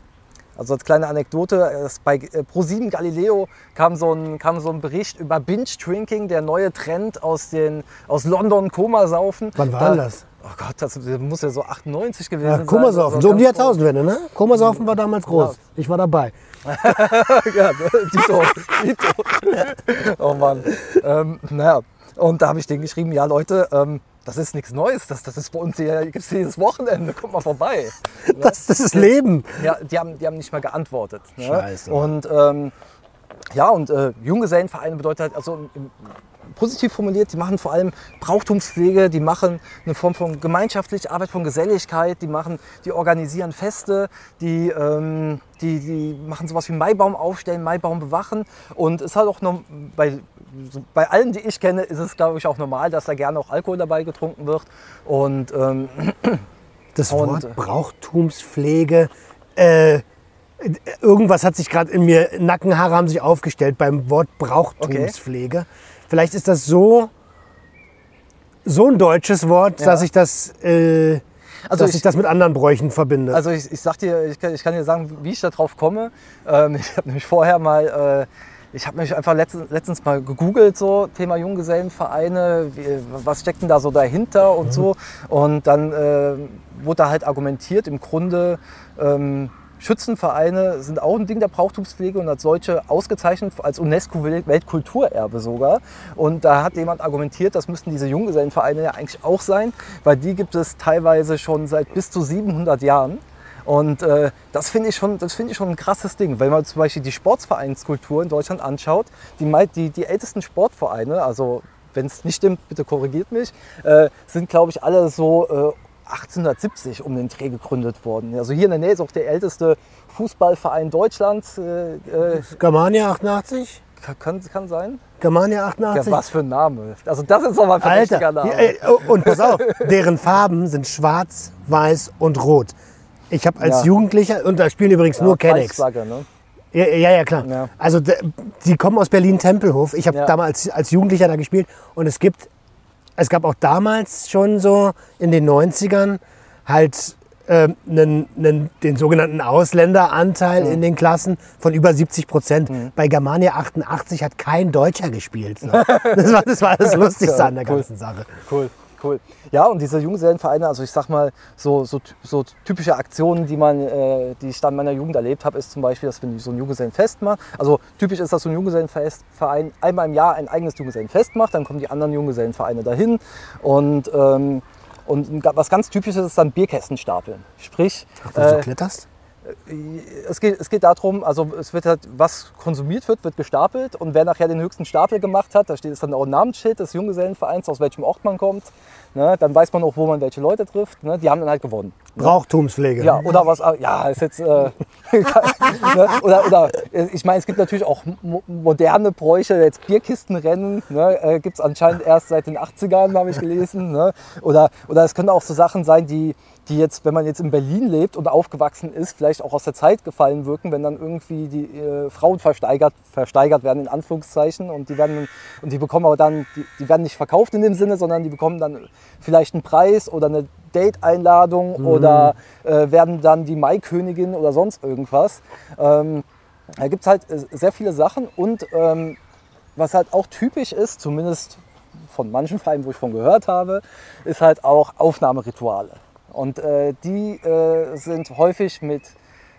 also als kleine Anekdote, bei äh, Pro7 Galileo kam so, ein, kam so ein Bericht über Binge-Drinking, der neue Trend aus, den, aus London, Komasaufen. Wann war Da- denn das? Oh Gott, das muss ja so 98 gewesen Ja, sein. Komasaufen, Also so um die. Jahrtausendwende, ne? Komasaufen war damals groß. Ich war dabei. ja, Dito, Dito. Oh Mann. Ähm, naja, und da habe ich denen geschrieben, ja Leute, ähm, das ist nichts Neues, das, das ist bei uns hier, gibt's jedes Wochenende, kommt mal vorbei. Das, das ist Leben. Ja, die haben, die haben nicht mal geantwortet. Ne? Scheiße. Und ähm, ja, und äh, Junggesellenvereine bedeutet halt, also im, positiv formuliert, die machen vor allem Brauchtumspflege, die machen eine Form von gemeinschaftlicher Arbeit, von Geselligkeit, die machen, die organisieren Feste, die, ähm, die, die machen sowas wie Maibaum aufstellen, Maibaum bewachen. Und es ist halt auch noch bei, bei allen, die ich kenne, ist es, glaube ich, auch normal, dass da gerne auch Alkohol dabei getrunken wird. Und ähm, Das Und, Wort äh, Brauchtumspflege. Äh, irgendwas hat sich gerade in mir, Nackenhaare haben sich aufgestellt beim Wort Brauchtumspflege. Vielleicht ist das so, so ein deutsches Wort, Ja. dass ich das, äh, Also dass ich- ich, das mit anderen Bräuchen verbinde. Also ich, ich sag dir, ich kann, ich kann dir sagen, wie ich da drauf komme. Ähm, ich habe nämlich vorher mal, äh, ich habe mich einfach letztens, letztens mal gegoogelt, so Thema Junggesellenvereine, wie, was steckt denn da so dahinter und so. Und dann äh, wurde da halt argumentiert, im Grunde ähm, Schützenvereine sind auch ein Ding der Brauchtumspflege und als solche ausgezeichnet als UNESCO-Weltkulturerbe sogar. Und da hat jemand argumentiert, das müssten diese Junggesellenvereine ja eigentlich auch sein, weil die gibt es teilweise schon seit bis zu 700 Jahren. Und äh, das finde ich, schon- das finde ich schon ein krasses Ding. Wenn man zum Beispiel die Sportsvereinskultur in Deutschland anschaut, die, die, die ältesten Sportvereine, also wenn es nicht stimmt, bitte korrigiert mich, äh, sind, glaube ich, alle so äh, 1870 um den Dreh gegründet worden. Also hier in der Nähe ist auch der älteste Fußballverein Deutschlands. Äh, äh, Germania 88? kann, kann sein. Germania Ja, 88? was für ein Name. Also das ist doch mal ein Alter, Name. ja, oh, und pass auf, deren Farben sind schwarz, weiß und rot. Ich habe als Ja. Jugendlicher, und da spielen übrigens nur Kennex. Ne? Ja, ja, ja, klar. Ja. Also die kommen aus Berlin-Tempelhof. Ich habe Ja. damals als Jugendlicher da gespielt und es gibt, es gab auch damals schon so in den 90ern halt ähm, nen, nen, den sogenannten Ausländeranteil Mhm. in den Klassen von über 70 Prozent. Bei Germania 88 hat kein Deutscher gespielt. So. Das, war, das war das Lustigste an der Cool. ganzen Sache. Cool, cool. Ja, und diese Junggesellenvereine, also ich sag mal, so, so, so typische Aktionen, die, man, äh, die ich dann in meiner Jugend erlebt habe, ist zum Beispiel, dass wenn so ein Junggesellenfest macht, also typisch ist, dass so ein Junggesellenverein einmal im Jahr ein eigenes Junggesellenfest macht, dann kommen die anderen Junggesellenvereine dahin und, ähm, und was ganz typisches ist dann Bierkästen stapeln. Sprich, Wo du äh, kletterst? Es geht, es geht darum, also es wird halt, was konsumiert wird, wird gestapelt und wer nachher den höchsten Stapel gemacht hat, da steht ist dann auch ein Namensschild des Junggesellenvereins, aus welchem Ort man kommt. Ne, dann weiß man auch, wo man welche Leute trifft. Ne, die haben dann halt gewonnen. Brauchtumspflege. Ja, oder was, ja, ist jetzt, äh, ne, oder, oder, ich meine, es gibt natürlich auch mo- moderne Bräuche, jetzt Bierkistenrennen, ne, äh, gibt es anscheinend erst seit den 80ern, habe ich gelesen. Ne, oder, oder es können auch so Sachen sein, die, die jetzt, wenn man jetzt in Berlin lebt und aufgewachsen ist, vielleicht auch aus der Zeit gefallen wirken, wenn dann irgendwie die äh, Frauen versteigert, versteigert werden, in Anführungszeichen, und die werden, und die bekommen aber dann, die, die werden nicht verkauft in dem Sinne, sondern die bekommen dann vielleicht einen Preis oder eine Date-Einladung oder äh, werden dann die Maikönigin oder sonst irgendwas. Ähm, da gibt es halt äh, sehr viele Sachen und ähm, was halt auch typisch ist, zumindest von manchen Vereinen, wo ich von gehört habe, ist halt auch Aufnahmerituale. Und äh, die äh, sind häufig mit,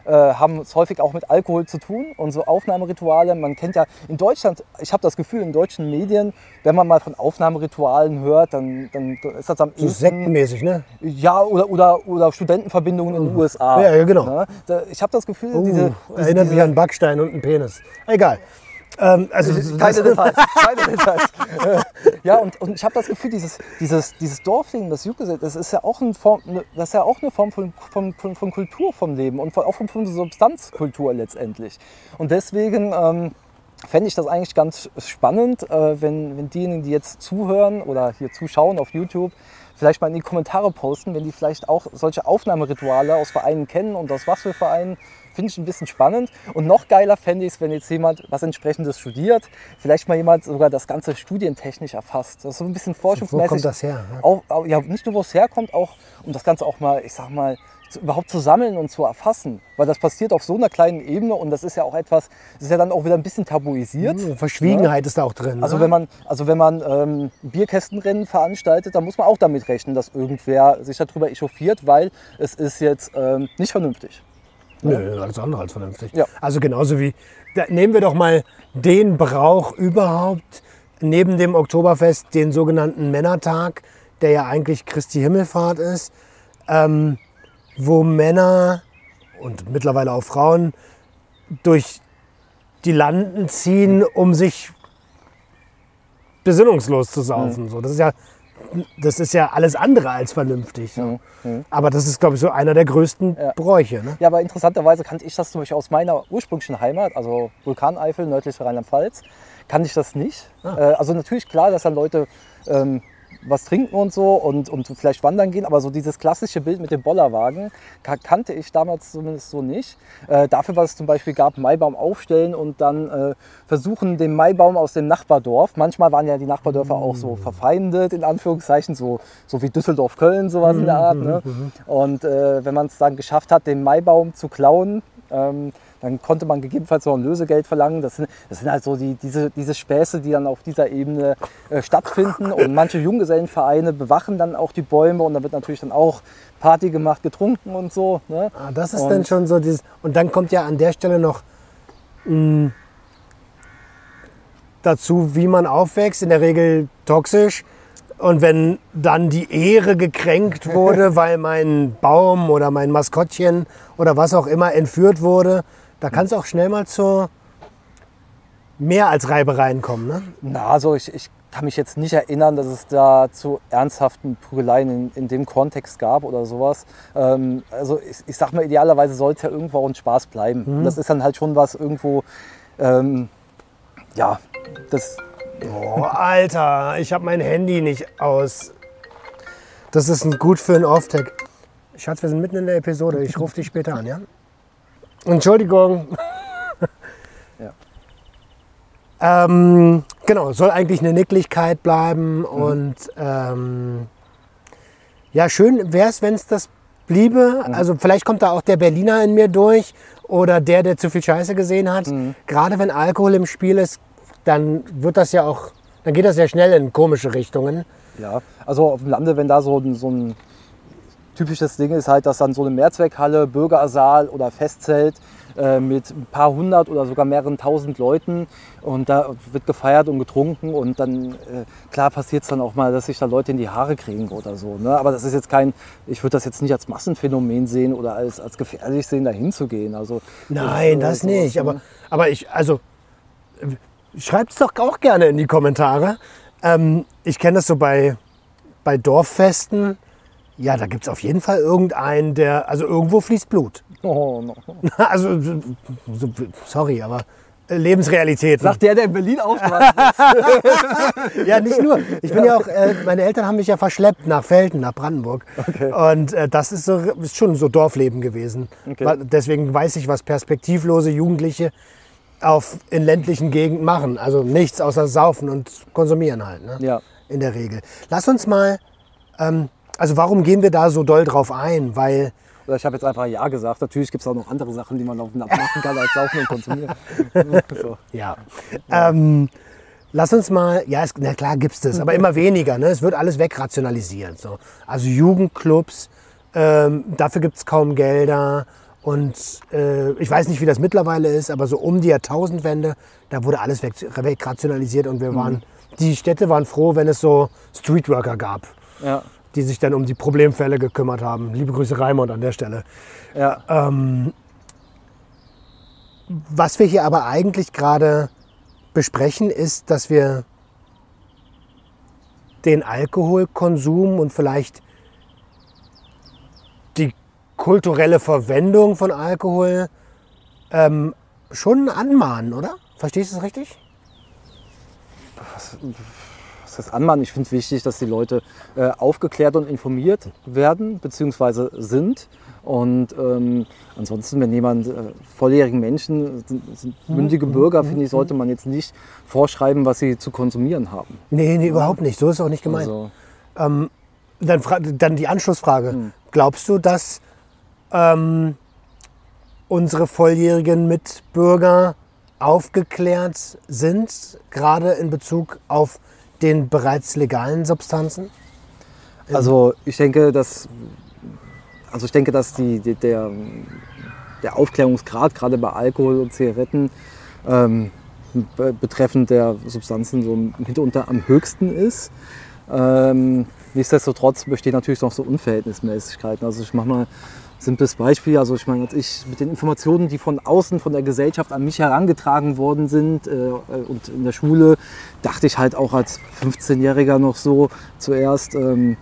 äh, haben es häufig auch mit Alkohol zu tun und so Aufnahmerituale. Man kennt ja in Deutschland, ich habe das Gefühl, in deutschen Medien, wenn man mal von Aufnahmeritualen hört, dann, dann ist das am So ehesten sektenmäßig, ne? ja, oder, oder, oder Studentenverbindungen in den USA. Ja, ja, genau. Ne? Da- Ich habe das Gefühl, Uh, diese, diese, erinnert mich diese an Backstein und einen Penis. Egal. Ähm, also, keine Details, keine Details. Ja, und, und ich habe das Gefühl, dieses, dieses, dieses Dorfleben, das Jugendgesell, das ist ja auch, ein Form, ne- das ist ja auch eine Form von, von, von, von Kultur vom Leben und von, auch von, von Substanzkultur letztendlich. Und deswegen ähm, fände ich das eigentlich ganz spannend, äh, wenn, wenn diejenigen, die jetzt zuhören oder hier zuschauen auf YouTube, vielleicht mal in die Kommentare posten, wenn die vielleicht auch solche Aufnahmerituale aus Vereinen kennen und aus was für Vereinen. Finde ich ein bisschen spannend. Und noch geiler fände ich es, wenn jetzt jemand was entsprechendes studiert, vielleicht mal jemand sogar das Ganze studientechnisch erfasst. Das ist so ein bisschen forschungsmäßig. kommt das her, ne? Auch, auch, ja, nicht nur, wo es herkommt, auch um das Ganze auch mal, ich sag mal, zu, überhaupt zu sammeln und zu erfassen. Weil das passiert auf so einer kleinen Ebene und das ist ja auch etwas, das ist ja dann auch wieder ein bisschen tabuisiert. Verschwiegenheit ist da auch drin. Also ne? wenn man, also wenn man ähm, Bierkästenrennen veranstaltet, dann muss man auch damit rechnen, dass irgendwer sich darüber echauffiert, weil es ist jetzt ähm, nicht vernünftig. Nö, alles andere als vernünftig. Ja. Also genauso wie, da, nehmen wir doch mal den Brauch überhaupt, neben dem Oktoberfest, den sogenannten Männertag, der ja eigentlich Christi Himmelfahrt ist, ähm, wo Männer und mittlerweile auch Frauen durch die Landen ziehen, um sich besinnungslos zu saufen. So, das, ist ja, das ist ja alles andere als vernünftig. So. Aber das ist, glaube ich, so einer der größten Ja. Bräuche. Ne? Ja, aber interessanterweise kannte ich das zum Beispiel aus meiner ursprünglichen Heimat, also Vulkaneifel, nördliche Rheinland-Pfalz, kannte ich das nicht. Äh, also natürlich klar, dass dann Leute ähm, was trinken und so und, und vielleicht wandern gehen, aber so dieses klassische Bild mit dem Bollerwagen ka- kannte ich damals zumindest so nicht. Äh, dafür, was es zum Beispiel gab, Maibaum aufstellen und dann äh, versuchen, den Maibaum aus dem Nachbardorf, manchmal waren ja die Nachbardörfer auch so verfeindet, in Anführungszeichen, so, so wie Düsseldorf, Köln, sowas in der Art. Ne? Und äh, wenn man es dann geschafft hat, den Maibaum zu klauen, ähm, dann konnte man gegebenenfalls noch ein Lösegeld verlangen. Das sind, das sind halt so die, diese, diese Späße, die dann auf dieser Ebene äh, stattfinden. Und manche Junggesellenvereine bewachen dann auch die Bäume und da wird natürlich dann auch Party gemacht, getrunken und so. Ne? Ah, das ist Und- dann schon so dieses. Und dann kommt ja an der Stelle noch mh, dazu, wie man aufwächst, in der Regel toxisch. Und wenn dann die Ehre gekränkt wurde, weil mein Baum oder mein Maskottchen oder was auch immer entführt wurde, da kann es auch schnell mal zu mehr als Reibereien kommen. Ne? Na, also ich, ich kann mich jetzt nicht erinnern, dass es da zu ernsthaften Prügeleien in, in dem Kontext gab oder sowas. Ähm, also ich, ich sag mal, idealerweise soll es ja irgendwo auch ein Spaß bleiben. Mhm. Und das ist dann halt schon was irgendwo, ähm, ja, das, Oh, Alter, ich habe mein Handy nicht aus. Das ist ein gut für einen Off-Tag. Schatz, wir sind mitten in der Episode. Ich rufe dich später an, ja? Entschuldigung. Ähm, genau, soll eigentlich eine Nicklichkeit bleiben und ähm, ja, schön wäre es, wenn es das bliebe. Also vielleicht kommt da auch der Berliner in mir durch oder der, der zu viel Scheiße gesehen hat. Gerade wenn Alkohol im Spiel ist, dann wird das ja auch, dann geht das ja schnell in komische Richtungen. ja. Also auf dem Lande, wenn da so, so ein typisches Ding ist halt, dass dann so eine Mehrzweckhalle, Bürgersaal oder Festzelt äh, mit ein paar hundert oder sogar mehreren tausend Leuten und da wird gefeiert und getrunken und dann, äh, klar passiert es dann auch mal, dass sich da Leute in die Haare kriegen oder so. Ne? Aber das ist jetzt kein, ich würde das jetzt nicht als Massenphänomen sehen oder als, als gefährlich sehen, da hinzugehen. Also, Nein, das sowas, nicht. ne? Aber, aber ich, also, schreibt es doch auch gerne in die Kommentare. Ähm, ich kenne das so bei, bei Dorffesten. Ja, da gibt es auf jeden Fall irgendeinen, der, also irgendwo fließt Blut. Oh, no. Also, so, so- sorry, aber äh, Lebensrealität. Sagt der, der in Berlin aufgewachsen ist. Ja, nicht nur. Ich bin ja auch, äh, meine Eltern haben mich ja verschleppt nach Felden, nach Brandenburg. Und äh, das ist, so, ist schon so Dorfleben gewesen. Okay. Deswegen weiß ich, was perspektivlose Jugendliche auf, in ländlichen Gegenden machen. Also nichts außer saufen und konsumieren halt. Ne? Ja. In der Regel. Lass uns mal, ähm, also warum gehen wir da so doll drauf ein? Weil, Oder ich habe jetzt einfach Ja gesagt. Natürlich gibt es auch noch andere Sachen, die man auf dem Land machen kann, als saufen und konsumieren. so. ja. Ähm, Lass uns mal, ja, es, na klar gibt's das, aber immer weniger. Ne? Es wird alles wegrationalisiert. So. Also Jugendclubs, ähm, dafür gibt's kaum Gelder. Und äh, ich weiß nicht, wie das mittlerweile ist, aber so um die Jahrtausendwende, da wurde alles weg, wegrationalisiert und wir waren, die Städte waren froh, wenn es so Streetworker gab, Ja. Die sich dann um die Problemfälle gekümmert haben. Liebe Grüße Raimund an der Stelle. Ja. Was wir hier aber eigentlich gerade besprechen, ist, dass wir den Alkoholkonsum und vielleicht die kulturelle Verwendung von Alkohol ähm, schon anmahnen, oder? Verstehst du es richtig? Was heißt anmahnen? Ich finde es wichtig, dass die Leute äh, aufgeklärt und informiert werden, beziehungsweise sind. Und ähm, ansonsten, wenn jemand äh, volljährigen Menschen, sind, sind mündige Bürger, finde ich, sollte man jetzt nicht vorschreiben, was sie zu konsumieren haben. Nee, nee, überhaupt nicht. So ist es auch nicht gemeint. Also, Dann, fra- dann die Anschlussfrage. Glaubst du, dass ähm, unsere volljährigen Mitbürger aufgeklärt sind, gerade in Bezug auf den bereits legalen Substanzen? Also ich denke, dass, also ich denke, dass die, die, der, der Aufklärungsgrad gerade bei Alkohol und Zigaretten ähm, be- betreffend der Substanzen so mitunter am höchsten ist. Ähm, nichtsdestotrotz bestehen natürlich noch so Unverhältnismäßigkeiten. Also ich mache mal simples Beispiel. Also ich meine, als ich mit den Informationen, die von außen, von der Gesellschaft an mich herangetragen worden sind äh, und in der Schule, dachte ich halt auch als 15-Jähriger noch so zuerst, ähm,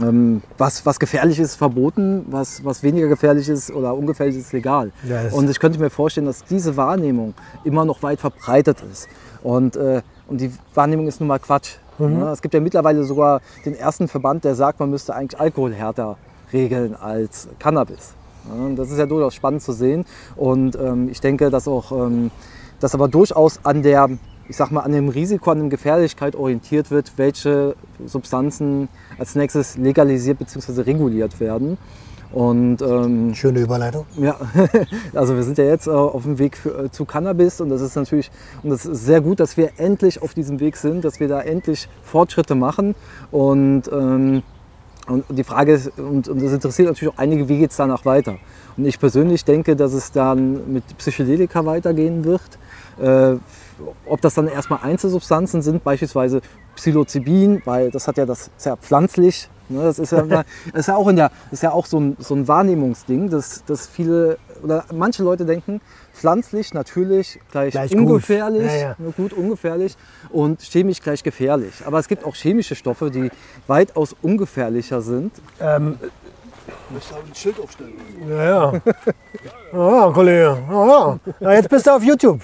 ähm, was, was gefährlich ist, verboten, was, was weniger gefährlich ist oder ungefährlich ist, legal. Das- und ich könnte mir vorstellen, dass diese Wahrnehmung immer noch weit verbreitet ist. Und, äh, und die Wahrnehmung ist nun mal Quatsch. Ja, es gibt ja mittlerweile sogar den ersten Verband, der sagt, man müsste eigentlich Alkohol härter regeln als Cannabis. Das ist ja durchaus spannend zu sehen. Und ähm, ich denke, dass auch ähm, dass aber durchaus an der, ich sag mal, an dem Risiko, an der Gefährlichkeit orientiert wird, welche Substanzen als nächstes legalisiert bzw. reguliert werden. Und ähm, Schöne Überleitung. ja, also wir sind ja jetzt äh, auf dem Weg für, äh, zu Cannabis und das ist natürlich und das ist sehr gut, dass wir endlich auf diesem Weg sind, dass wir da endlich Fortschritte machen und, ähm, und die Frage ist, und, und das interessiert natürlich auch einige, wie geht es danach weiter? Und ich persönlich denke, dass es dann mit Psychedelika weitergehen wird. Äh, ob das dann erstmal Einzelsubstanzen sind, beispielsweise Psilocybin, weil das hat ja das ja pflanzlich, Ne? Das, ist ja, das ist ja auch, in der, das ist ja auch so, ein, so ein Wahrnehmungsding, dass, dass viele oder manche Leute denken, pflanzlich, natürlich gleich, Gleich ungefährlich, gut. Ja, ja. ne, gut ungefährlich und chemisch gleich gefährlich. Aber es gibt auch chemische Stoffe, die weitaus ungefährlicher sind. Ähm, Ich soll ein Schild aufstellen. ja, ja. Ja, Kollege. Ja, ja. Jetzt bist du auf YouTube.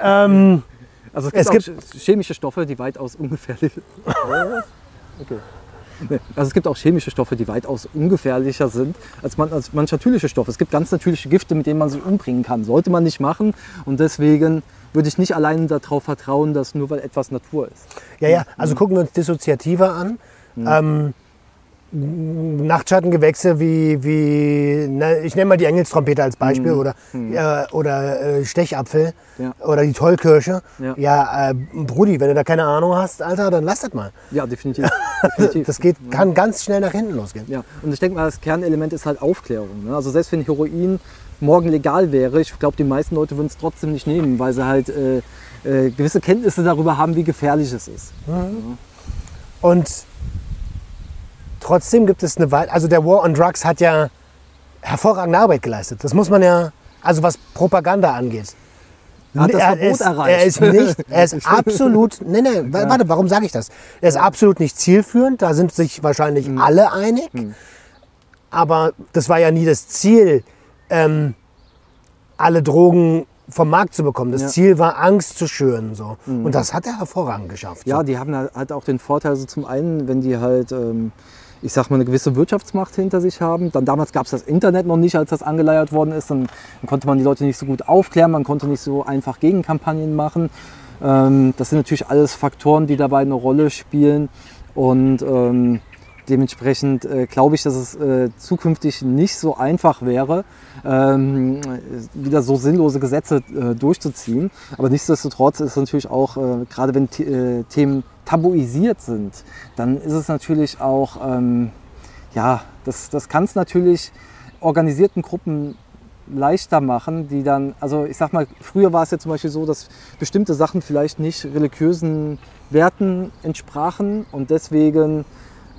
Ähm, Also es Es gibt, auch ch- chemische Stoffe, die weitaus ungefährlich okay. Also es gibt auch chemische Stoffe, die weitaus ungefährlicher sind als, man, als manche natürliche Stoffe. Es gibt ganz natürliche Gifte, mit denen man sich umbringen kann. Sollte man nicht machen. Und deswegen würde ich nicht allein darauf vertrauen, dass nur weil etwas Natur ist. ja, ja. Also gucken wir uns Dissoziative an. Ähm, Nachtschattengewächse wie, wie ne, ich nenne mal die Engelstrompete als Beispiel oder, äh, oder äh, Stechapfel Ja. oder die Tollkirsche. Ja. Ja, äh, Brudi, wenn du da keine Ahnung hast, Alter, dann lass das mal. Ja, definitiv. definitiv. Das geht, kann ganz schnell nach hinten losgehen. Ja, und ich denke mal, das Kernelement ist halt Aufklärung. Ne? Also selbst wenn Heroin morgen legal wäre, ich glaube, die meisten Leute würden es trotzdem nicht nehmen, weil sie halt äh, äh, gewisse Kenntnisse darüber haben, wie gefährlich es ist. Und trotzdem gibt es eine Weile, also der War on Drugs hat ja hervorragende Arbeit geleistet. Das muss man ja, also was Propaganda angeht. Er hat das er, Verbot ist, erreicht. er ist nicht, er ist absolut, nee, wa- warte, warum sage ich das? Er ist absolut nicht zielführend, da sind sich wahrscheinlich Hm. alle einig. Aber das war ja nie das Ziel, ähm, alle Drogen vom Markt zu bekommen. Das Ja. Ziel war, Angst zu schüren. So. Und das hat er hervorragend geschafft. Ja, so. die haben halt auch den Vorteil, also zum einen, wenn die halt, ähm, ich sag mal, eine gewisse Wirtschaftsmacht hinter sich haben. Dann damals gab es das Internet noch nicht, als das angeleiert worden ist. Dann, dann konnte man die Leute nicht so gut aufklären, man konnte nicht so einfach Gegenkampagnen machen. Ähm, das sind natürlich alles Faktoren, die dabei eine Rolle spielen. Und ähm, dementsprechend äh, glaube ich, dass es äh, zukünftig nicht so einfach wäre, ähm, wieder so sinnlose Gesetze äh, durchzuziehen. Aber nichtsdestotrotz ist es natürlich auch, äh, gerade wenn äh, Themen tabuisiert sind, dann ist es natürlich auch, ähm, ja, das, das kann es natürlich organisierten Gruppen leichter machen, die dann, also ich sag mal, früher war es ja zum Beispiel so, dass bestimmte Sachen vielleicht nicht religiösen Werten entsprachen und deswegen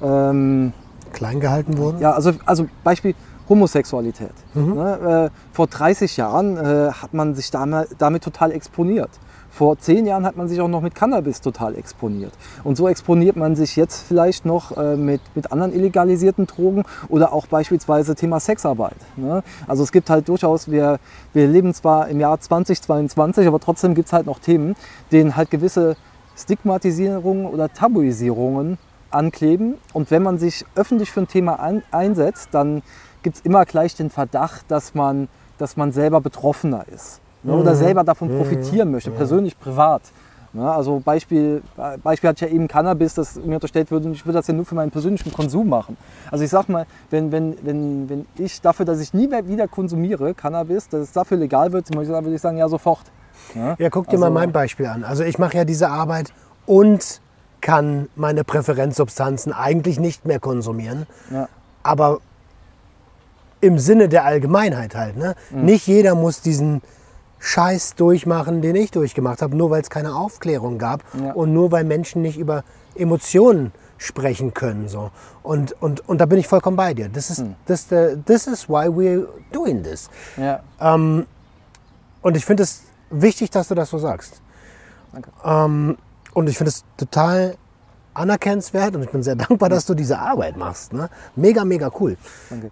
ähm, Klein gehalten wurden. ja, also, also Beispiel Homosexualität. Ne, äh, vor 30 Jahren äh, hat man sich damit, damit total exponiert. Vor 10 Jahren hat man sich auch noch mit Cannabis total exponiert. Und so exponiert man sich jetzt vielleicht noch äh, mit, mit anderen illegalisierten Drogen oder auch beispielsweise Thema Sexarbeit. Ne? Also es gibt halt durchaus, wir, wir leben zwar im Jahr 2022, aber trotzdem gibt es halt noch Themen, denen halt gewisse Stigmatisierungen oder Tabuisierungen ankleben. Und wenn man sich öffentlich für ein Thema ein, einsetzt, dann gibt es immer gleich den Verdacht, dass man, dass man selber Betroffener ist ne, oder selber davon profitieren möchte, persönlich, privat. Ne, also Beispiel, Beispiel hatte ich ja eben Cannabis, das mir unterstellt wird, und ich würde das ja nur für meinen persönlichen Konsum machen. Also ich sag mal, wenn, wenn, wenn, wenn ich dafür, dass ich nie mehr wieder konsumiere, Cannabis, dass es dafür legal wird, würde ich sagen, ja sofort. Ne? Ja, guck dir mal Also- mein Beispiel an. Also ich mache ja diese Arbeit und kann meine Präferenzsubstanzen eigentlich nicht mehr konsumieren. Ja. Aber im Sinne der Allgemeinheit halt. Ne? Mhm. Nicht jeder muss diesen Scheiß durchmachen, den ich durchgemacht habe, nur weil es keine Aufklärung gab Ja. und nur weil Menschen nicht über Emotionen sprechen können. So. Und, und, und da bin ich vollkommen bei dir. Das ist, Mhm. das, the, this is why we're doing this. Ja. Und ich finde es wichtig, dass du das so sagst. Danke. Ähm, und ich finde es total anerkennenswert und ich bin sehr dankbar, dass du diese Arbeit machst. Ne? Mega, mega cool. Danke.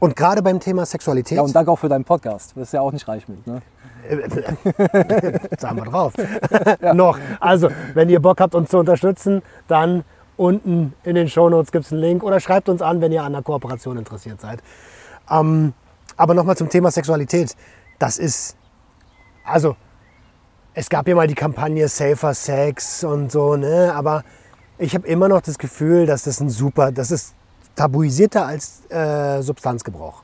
Und gerade beim Thema Sexualität, Ja, und danke auch für deinen Podcast. Du bist ja auch nicht reich mit. Ne? sagen wir drauf, noch. Also, wenn ihr Bock habt, uns zu unterstützen, dann unten in den Shownotes gibt es einen Link oder schreibt uns an, wenn ihr an der Kooperation interessiert seid. Ähm, aber nochmal zum Thema Sexualität. Das ist, also, es gab ja mal die Kampagne Safer Sex und so, ne? aber ich habe immer noch das Gefühl, dass das ein super, das ist tabuisierter als äh, Substanzgebrauch.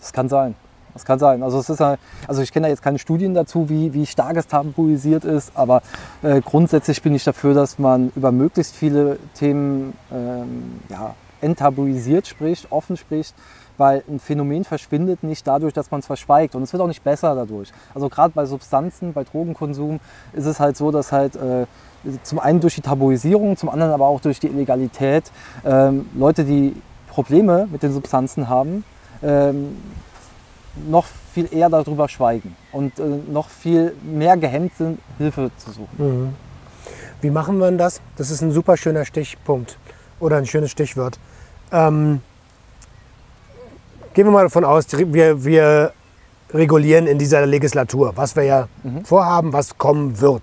Das kann sein. Das kann sein. Also, es ist also ich kenne da jetzt keine Studien dazu, wie, wie stark es tabuisiert ist, aber äh, grundsätzlich bin ich dafür, dass man über möglichst viele Themen ähm, ja, enttabuisiert spricht, offen spricht, weil ein Phänomen verschwindet nicht dadurch, dass man es verschweigt und es wird auch nicht besser dadurch. Also gerade bei Substanzen, bei Drogenkonsum ist es halt so, dass halt äh, zum einen durch die Tabuisierung, zum anderen aber auch durch die Illegalität ähm, Leute, die Probleme mit den Substanzen haben, ähm, noch viel eher darüber schweigen und äh, noch viel mehr gehemmt sind, Hilfe zu suchen. Wie machen wir denn das? Das ist ein super schöner Stichpunkt oder ein schönes Stichwort. Ähm, gehen wir mal davon aus, wir, wir regulieren in dieser Legislatur, was wir ja vorhaben, was kommen wird.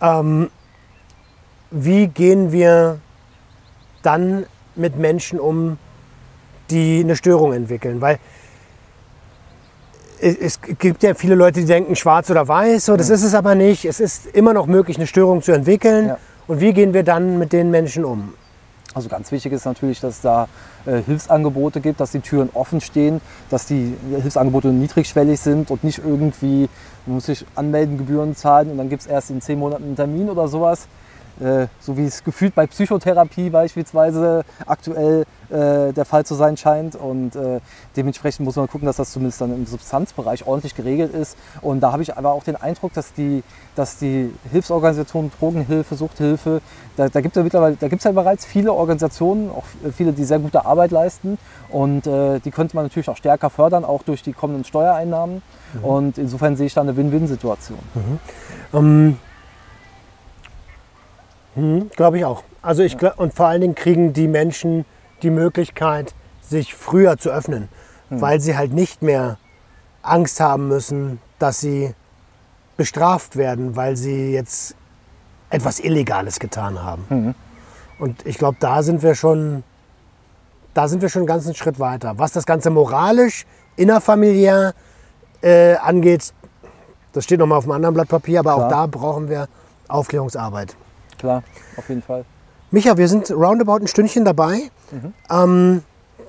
Ähm, wie gehen wir dann mit Menschen um, die eine Störung entwickeln? Weil es gibt ja viele Leute, die denken schwarz oder weiß, so, das ist es aber nicht. Es ist immer noch möglich, eine Störung zu entwickeln. Ja. Und wie gehen wir dann mit den Menschen um? Also ganz wichtig ist natürlich, dass es da äh, Hilfsangebote gibt, dass die Türen offen stehen, dass die Hilfsangebote niedrigschwellig sind und nicht irgendwie, man muss sich anmelden, Gebühren zahlen und dann gibt es erst in zehn Monaten einen Termin oder sowas. Äh, so wie es gefühlt bei Psychotherapie beispielsweise aktuell äh, der Fall zu sein scheint. Und äh, dementsprechend muss man gucken, dass das zumindest dann im Substanzbereich ordentlich geregelt ist. Und da habe ich aber auch den Eindruck, dass die, dass die Hilfsorganisationen, Drogenhilfe, Suchthilfe, da, da gibt es ja mittlerweile, da gibt es ja bereits viele Organisationen, auch viele, die sehr gute Arbeit leisten. Und äh, die könnte man natürlich auch stärker fördern, auch durch die kommenden Steuereinnahmen. Und insofern sehe ich da eine Win-Win-Situation. Ähm, hm, Glaube ich auch. Also ich glaub, und vor allen Dingen kriegen die Menschen die Möglichkeit, sich früher zu öffnen, weil sie halt nicht mehr Angst haben müssen, dass sie bestraft werden, weil sie jetzt etwas Illegales getan haben. Und ich glaube, da sind wir schon, da sind wir schon einen ganzen Schritt weiter. Was das Ganze moralisch, innerfamiliär äh, angeht, das steht nochmal auf einem anderen Blatt Papier, aber auch Klar. da brauchen wir Aufklärungsarbeit. Klar, auf jeden Fall. Micha, wir sind roundabout ein Stündchen dabei. Ähm,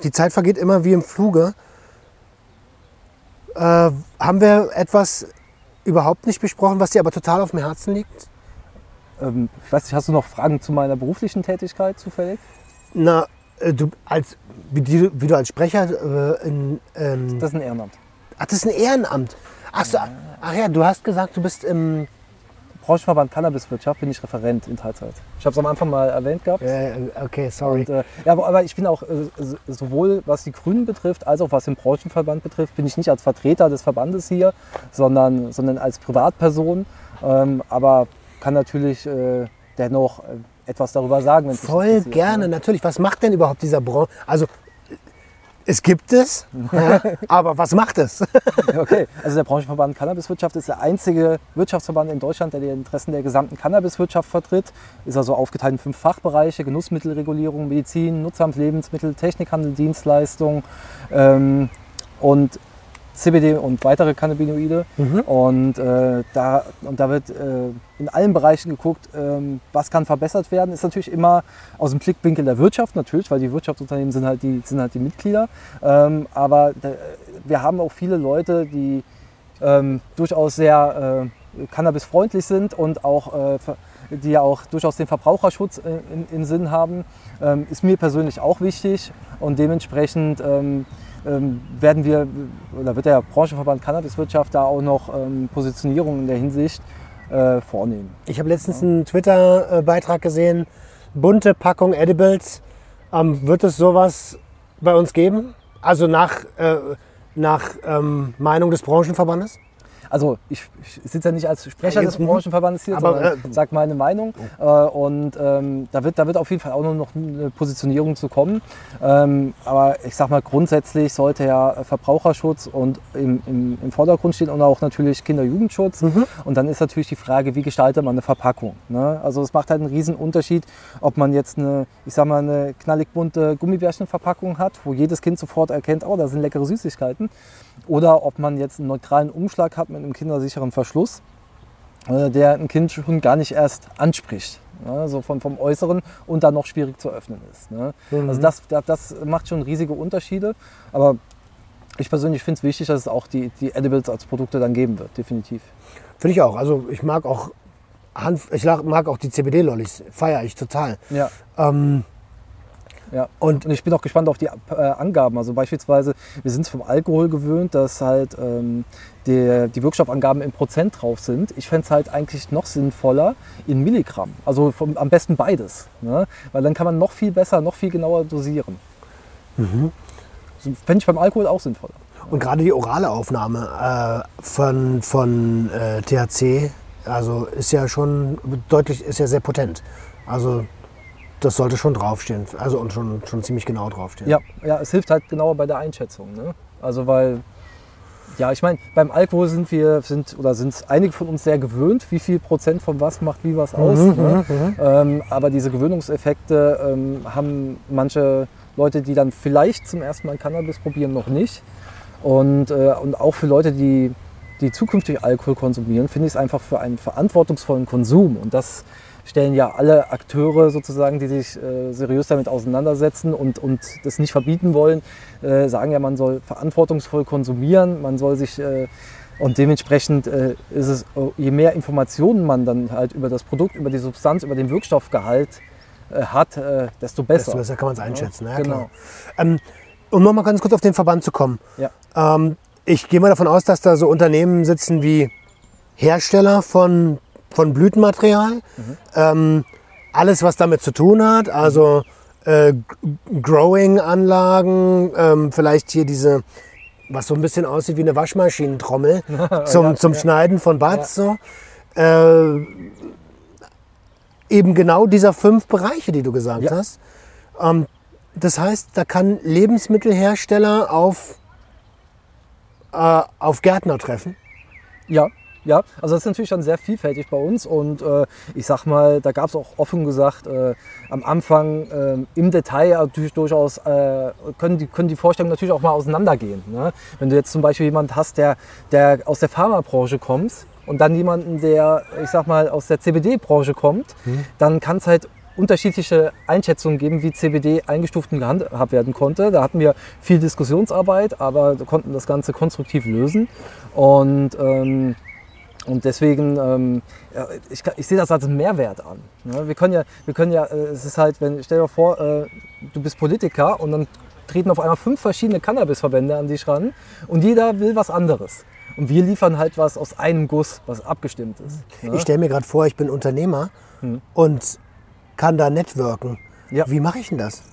die Zeit vergeht immer wie im Fluge. Äh, haben wir etwas überhaupt nicht besprochen, was dir aber total auf dem Herzen liegt? Ähm, ich weiß nicht, hast du noch Fragen zu meiner beruflichen Tätigkeit zufällig? Na, äh, du als wie, wie du als Sprecher äh, in, ähm, Das ist ein Ehrenamt. ach, das ist ein Ehrenamt. Ach, so, ach ja, du hast gesagt, du bist im Branchenverband Cannabiswirtschaft bin ich Referent in Teilzeit. Ich habe es am Anfang mal erwähnt gehabt. okay, sorry. Und, äh, ja, aber, aber ich bin auch äh, so- sowohl was die Grünen betrifft, als auch was den Branchenverband betrifft, bin ich nicht als Vertreter des Verbandes hier, sondern, sondern als Privatperson. Ähm, aber kann natürlich äh, dennoch äh, etwas darüber sagen. dich Voll gerne, ne? natürlich. Was macht denn überhaupt dieser Branche? Also es gibt es, aber was macht es? Okay, also der Branchenverband Cannabiswirtschaft ist der einzige Wirtschaftsverband in Deutschland, der die Interessen der gesamten Cannabiswirtschaft vertritt. Ist also aufgeteilt in fünf Fachbereiche: Genussmittelregulierung, Medizin, Nutzhanf, Lebensmittel, Technikhandel, Dienstleistung ähm, und CBD und weitere Cannabinoide. Und, äh, da, und da wird äh, in allen Bereichen geguckt, ähm, was kann verbessert werden. Ist natürlich immer aus dem Blickwinkel der Wirtschaft natürlich, weil die Wirtschaftsunternehmen sind halt die, sind halt die Mitglieder. Ähm, aber da, wir haben auch viele Leute, die ähm, durchaus sehr äh, cannabisfreundlich sind und auch äh, die ja auch durchaus den Verbraucherschutz äh, in, im Sinn haben, ähm, ist mir persönlich auch wichtig und dementsprechend ähm, werden wir oder wird der Branchenverband Cannabiswirtschaft da auch noch ähm, Positionierung in der Hinsicht äh, vornehmen. Ich habe letztens einen Twitter-Beitrag gesehen, bunte Packung Edibles. Ähm, wird es sowas bei uns geben? Also nach, äh, nach ähm, Meinung des Branchenverbandes? Also ich, ich sitze ja nicht als Sprecher Ja, des mhm. Branchenverbandes hier, Aber, sondern äh, sage meine Meinung. Äh, und ähm, da, wird, da wird auf jeden Fall auch nur noch eine Positionierung zu kommen. Ähm, aber ich sag mal, grundsätzlich sollte ja Verbraucherschutz und im, im, im Vordergrund stehen und auch natürlich Kinder-Jugendschutz. Und dann ist natürlich die Frage, wie gestaltet man eine Verpackung. Ne? Also es macht halt einen riesen Unterschied, ob man jetzt eine, ich sag mal, eine knallig bunte Gummibärchenverpackung hat, wo jedes Kind sofort erkennt, oh, da sind leckere Süßigkeiten. Oder ob man jetzt einen neutralen Umschlag hat mit einem kindersicheren Verschluss, äh, der ein Kind schon gar nicht erst anspricht. Ne, so vom, vom Äußeren und dann noch schwierig zu öffnen ist. Ne? Also das, das, das macht schon riesige Unterschiede. Aber ich persönlich finde es wichtig, dass es auch die, die Edibles als Produkte dann geben wird, definitiv. Finde ich auch. Also ich mag auch Hanf, ich mag auch die CBD-Lollis. Feiere ich total. Ja. Ähm, Ja. Und, ich bin auch gespannt auf die äh, Angaben. Also beispielsweise, wir sind es vom Alkohol gewöhnt, dass halt ähm, die, die Wirkstoffangaben in Prozent drauf sind. Ich fände es halt eigentlich noch sinnvoller in Milligramm. Also vom, am besten beides. Ne? Weil dann kann man noch viel besser, noch viel genauer dosieren. Mhm. Fände ich beim Alkohol auch sinnvoller. Und gerade die orale Aufnahme äh, von, von äh, THC, also ist ja schon deutlich, ist ja sehr potent. Also das sollte schon draufstehen. Also und schon, schon ziemlich genau draufstehen. Ja, ja, es hilft halt genauer bei der Einschätzung. Ne? Also weil, ja, ich meine, beim Alkohol sind wir, sind oder sind einige von uns sehr gewöhnt, wie viel Prozent von was macht wie was aus. Mhm, ne? Mhm, mhm. ähm, aber diese Gewöhnungseffekte ähm, haben manche Leute, die dann vielleicht zum ersten Mal Cannabis probieren, noch nicht. Und, äh, und auch für Leute, die, die zukünftig Alkohol konsumieren, finde ich es einfach für einen verantwortungsvollen Konsum. Und das stellen ja alle Akteure sozusagen, die sich äh, seriös damit auseinandersetzen und, und das nicht verbieten wollen, äh, sagen ja, man soll verantwortungsvoll konsumieren, man soll sich äh, und dementsprechend äh, ist es, je mehr Informationen man dann halt über das Produkt, über die Substanz, über den Wirkstoffgehalt äh, hat, äh, desto besser. Desto besser kann man es einschätzen. Ja, ja genau. Ähm, um nochmal ganz kurz auf den Verband zu kommen. Ja. Ähm, ich gehe mal davon aus, dass da so Unternehmen sitzen wie Hersteller von, von Blütenmaterial. Mhm. Ähm, alles, was damit zu tun hat, also äh, Growing-Anlagen, ähm, vielleicht hier diese, was so ein bisschen aussieht wie eine Waschmaschinentrommel zum, ja, zum ja. Schneiden von Bats. So. Äh, eben genau dieser fünf Bereiche, die du gesagt hast. Ähm, das heißt, da kann Lebensmittelhersteller auf, äh, auf Gärtner treffen? Ja, ja, also das ist natürlich dann sehr vielfältig bei uns und äh, ich sag mal, da gab es auch offen gesagt äh, am Anfang äh, im Detail natürlich durchaus äh, können, die, können die Vorstellungen natürlich auch mal auseinandergehen. Ne? Wenn du jetzt zum Beispiel jemand hast, der, der aus der Pharmabranche kommt und dann jemanden, der, ich sag mal, aus der CBD-Branche kommt, mhm. dann kann es halt unterschiedliche Einschätzungen geben, wie CBD eingestuft und gehandhabt werden konnte. Da hatten wir viel Diskussionsarbeit, aber konnten das Ganze konstruktiv lösen. Und, ähm, und deswegen, ähm, ich, ich, sehe das als Mehrwert an. Ne? Wir können ja, wir können ja, äh, es ist halt, wenn, stell dir vor, äh, du bist Politiker und dann treten auf einmal fünf verschiedene Cannabisverbände an dich ran und jeder will was anderes. Und wir liefern halt was aus einem Guss, was abgestimmt ist. Ne? Ich stelle mir gerade vor, ich bin Unternehmer hm. und kann da networken. Ja. Wie mache ich denn das?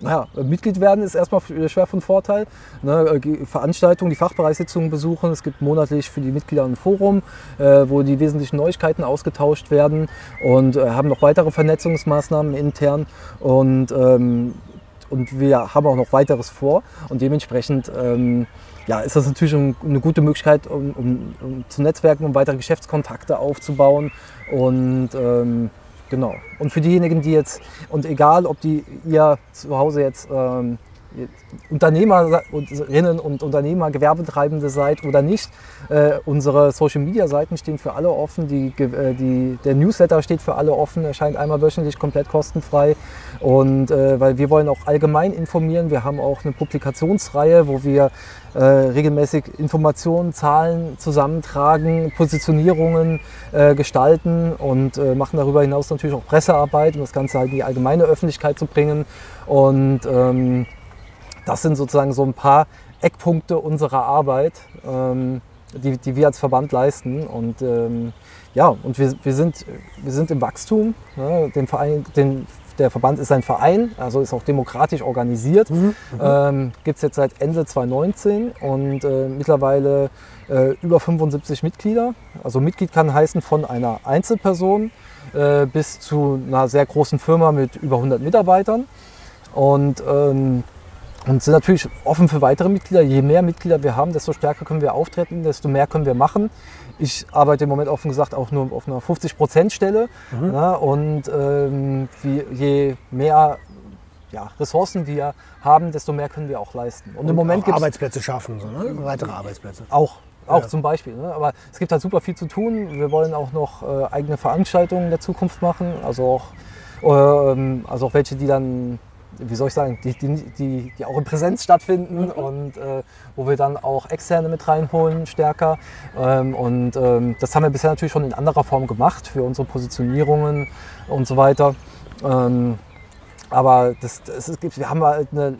Naja, Mitglied werden ist erstmal schwer von Vorteil. Ne, äh, Veranstaltungen, die Fachbereichssitzungen besuchen. Es gibt monatlich für die Mitglieder ein Forum, äh, wo die wesentlichen Neuigkeiten ausgetauscht werden und äh, haben noch weitere Vernetzungsmaßnahmen intern. Und, ähm, und wir haben auch noch weiteres vor. Und dementsprechend ähm, ja, ist das natürlich eine gute Möglichkeit, um, um, um, zu netzwerken, um weitere Geschäftskontakte aufzubauen. Und ähm, genau. Und für diejenigen, die jetzt, und egal, ob die ihr zu Hause jetzt ähm, Unternehmerinnen und Unternehmer, Gewerbetreibende seid oder nicht. Äh, unsere Social Media Seiten stehen für alle offen. Die, äh, die, der Newsletter steht für alle offen, erscheint einmal wöchentlich komplett kostenfrei. Und äh, weil wir wollen auch allgemein informieren. Wir haben auch eine Publikationsreihe, wo wir äh, regelmäßig Informationen, Zahlen zusammentragen, Positionierungen äh, gestalten und äh, machen darüber hinaus natürlich auch Pressearbeit, um das Ganze halt in die allgemeine Öffentlichkeit zu bringen. Und ähm, das sind sozusagen so ein paar Eckpunkte unserer Arbeit, ähm, die, die wir als Verband leisten. Und ähm, ja, und wir, wir, sind, wir sind im Wachstum. Ne? Den Verein, den, der Verband ist ein Verein, also ist auch demokratisch organisiert. Mhm. Ähm, Gibt es jetzt seit Ende 2019 und äh, mittlerweile äh, über 75 Mitglieder. Also Mitglied kann heißen von einer Einzelperson äh, bis zu einer sehr großen Firma mit über 100 Mitarbeitern. Und ähm, und sind natürlich offen für weitere Mitglieder. Je mehr Mitglieder wir haben, desto stärker können wir auftreten, desto mehr können wir machen. Ich arbeite im Moment offen gesagt auch nur auf einer 50-Prozent-Stelle. Mhm. Ja, und ähm, wie, je mehr ja, Ressourcen wir haben, desto mehr können wir auch leisten. Und, und im Moment gibt Arbeitsplätze schaffen, so, ne? weitere Arbeitsplätze. Auch, auch ja. zum Beispiel. Ne? Aber es gibt halt super viel zu tun. Wir wollen auch noch äh, eigene Veranstaltungen in der Zukunft machen, also auch, äh, also auch welche, die dann wie soll ich sagen, die, die, die, die auch in Präsenz stattfinden mhm. und äh, wo wir dann auch Externe mit reinholen stärker. Ähm, und ähm, das haben wir bisher natürlich schon in anderer Form gemacht für unsere Positionierungen und so weiter. Ähm, aber das, das, es gibt, wir haben halt eine,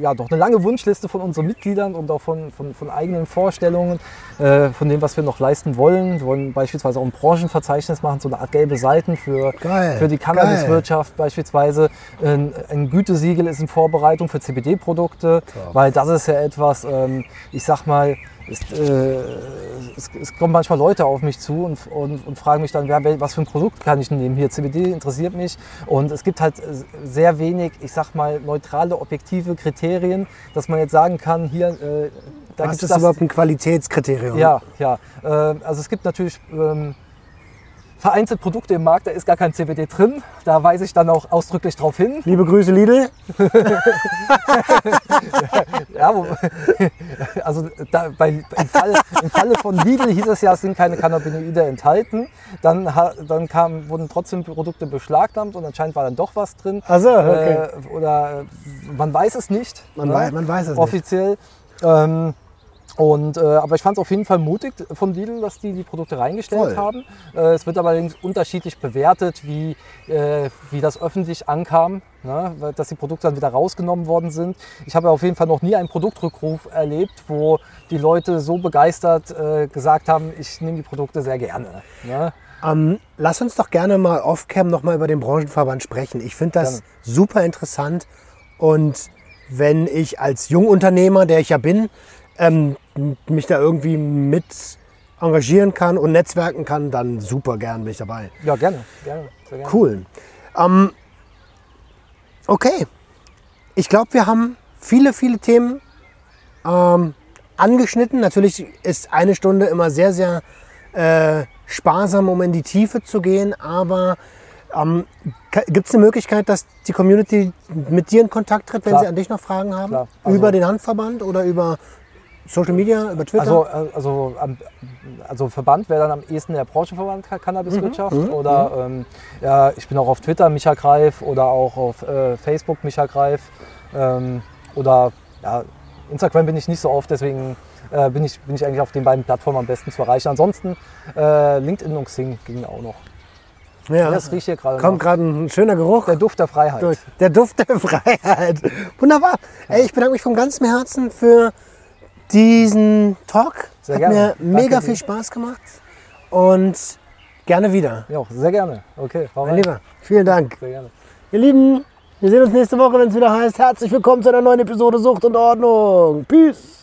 ja, doch eine lange Wunschliste von unseren Mitgliedern und auch von, von, von eigenen Vorstellungen, äh, von dem, was wir noch leisten wollen. Wir wollen beispielsweise auch ein Branchenverzeichnis machen, so eine Art gelbe Seiten für, Geil, für die Cannabiswirtschaft beispielsweise. Ein, ein Gütesiegel ist in Vorbereitung für CBD-Produkte, weil das ist ja etwas, ähm, ich sag mal, ist, äh, es, es, kommen manchmal Leute auf mich zu und, und, und fragen mich dann, ja, was für ein Produkt kann ich nehmen? Hier, CBD interessiert mich. Und es gibt halt sehr wenig, ich sag mal, neutrale, objektive Kriterien, dass man jetzt sagen kann, hier, äh, da ist das überhaupt ein Qualitätskriterium? Ja, ja. Äh, also es gibt natürlich ähm, vereinzelt Produkte im Markt, da ist gar kein CBD drin. Da weise ich dann auch ausdrücklich darauf hin. Liebe Grüße, Lidl. ja, wo, also da, bei, im, Fall, im, Falle von Lidl hieß es ja, es sind keine Cannabinoide enthalten. Dann, dann kam, wurden trotzdem Produkte beschlagnahmt und anscheinend war dann doch was drin. Also okay. Äh, oder man weiß es nicht. Man, ne? weiß, man weiß es offiziell. nicht. Offiziell. Ähm, und, äh, aber ich fand es auf jeden Fall mutig von Lidl, dass die die Produkte reingestellt Voll. haben. Äh, es wird allerdings unterschiedlich bewertet, wie, äh, wie das öffentlich ankam, ne? dass die Produkte dann wieder rausgenommen worden sind. Ich habe auf jeden Fall noch nie einen Produktrückruf erlebt, wo die Leute so begeistert äh, gesagt haben, ich nehme die Produkte sehr gerne. Ne? Ähm, lass uns doch gerne mal off-cam nochmal über den Branchenverband sprechen. Ich finde das gerne. super interessant und wenn ich als Jungunternehmer, der ich ja bin, ähm, mich da irgendwie mit engagieren kann und netzwerken kann, dann super gern bin ich dabei. Ja, gerne. gerne, gerne. Cool. Ähm, okay. Ich glaube, wir haben viele, viele Themen ähm, angeschnitten. Natürlich ist eine Stunde immer sehr, sehr äh, sparsam, um in die Tiefe zu gehen, aber ähm, Gibt es eine Möglichkeit, dass die Community mit dir in Kontakt tritt, wenn Klar. sie an dich noch Fragen haben? Also über den Handverband oder über Social Media, über Twitter? Also, äh, also, also Verband wäre dann am ehesten der Branchenverband Cannabiswirtschaft. Mhm. Oder mhm. Ähm, ja, ich bin auch auf Twitter Micha Greif oder auch auf äh, Facebook Micha Greif. Ähm, oder ja, Instagram bin ich nicht so oft, deswegen äh, bin, ich, bin ich eigentlich auf den beiden Plattformen am besten zu erreichen. Ansonsten äh, LinkedIn und Xing ging auch noch. Ja, das riecht hier gerade. Kommt gerade ein schöner Geruch. Der Duft der Freiheit. Der Duft der Freiheit. Wunderbar. Ey, ich bedanke mich von ganzem Herzen für diesen Talk. Sehr Hat gerne. mir mega Danke viel dir. Spaß gemacht und gerne wieder. Ja, sehr gerne. Okay, mein Lieber, vielen Dank. Sehr gerne. Ihr Lieben, wir sehen uns nächste Woche, wenn es wieder heißt, herzlich willkommen zu einer neuen Episode Sucht und Ordnung. Peace.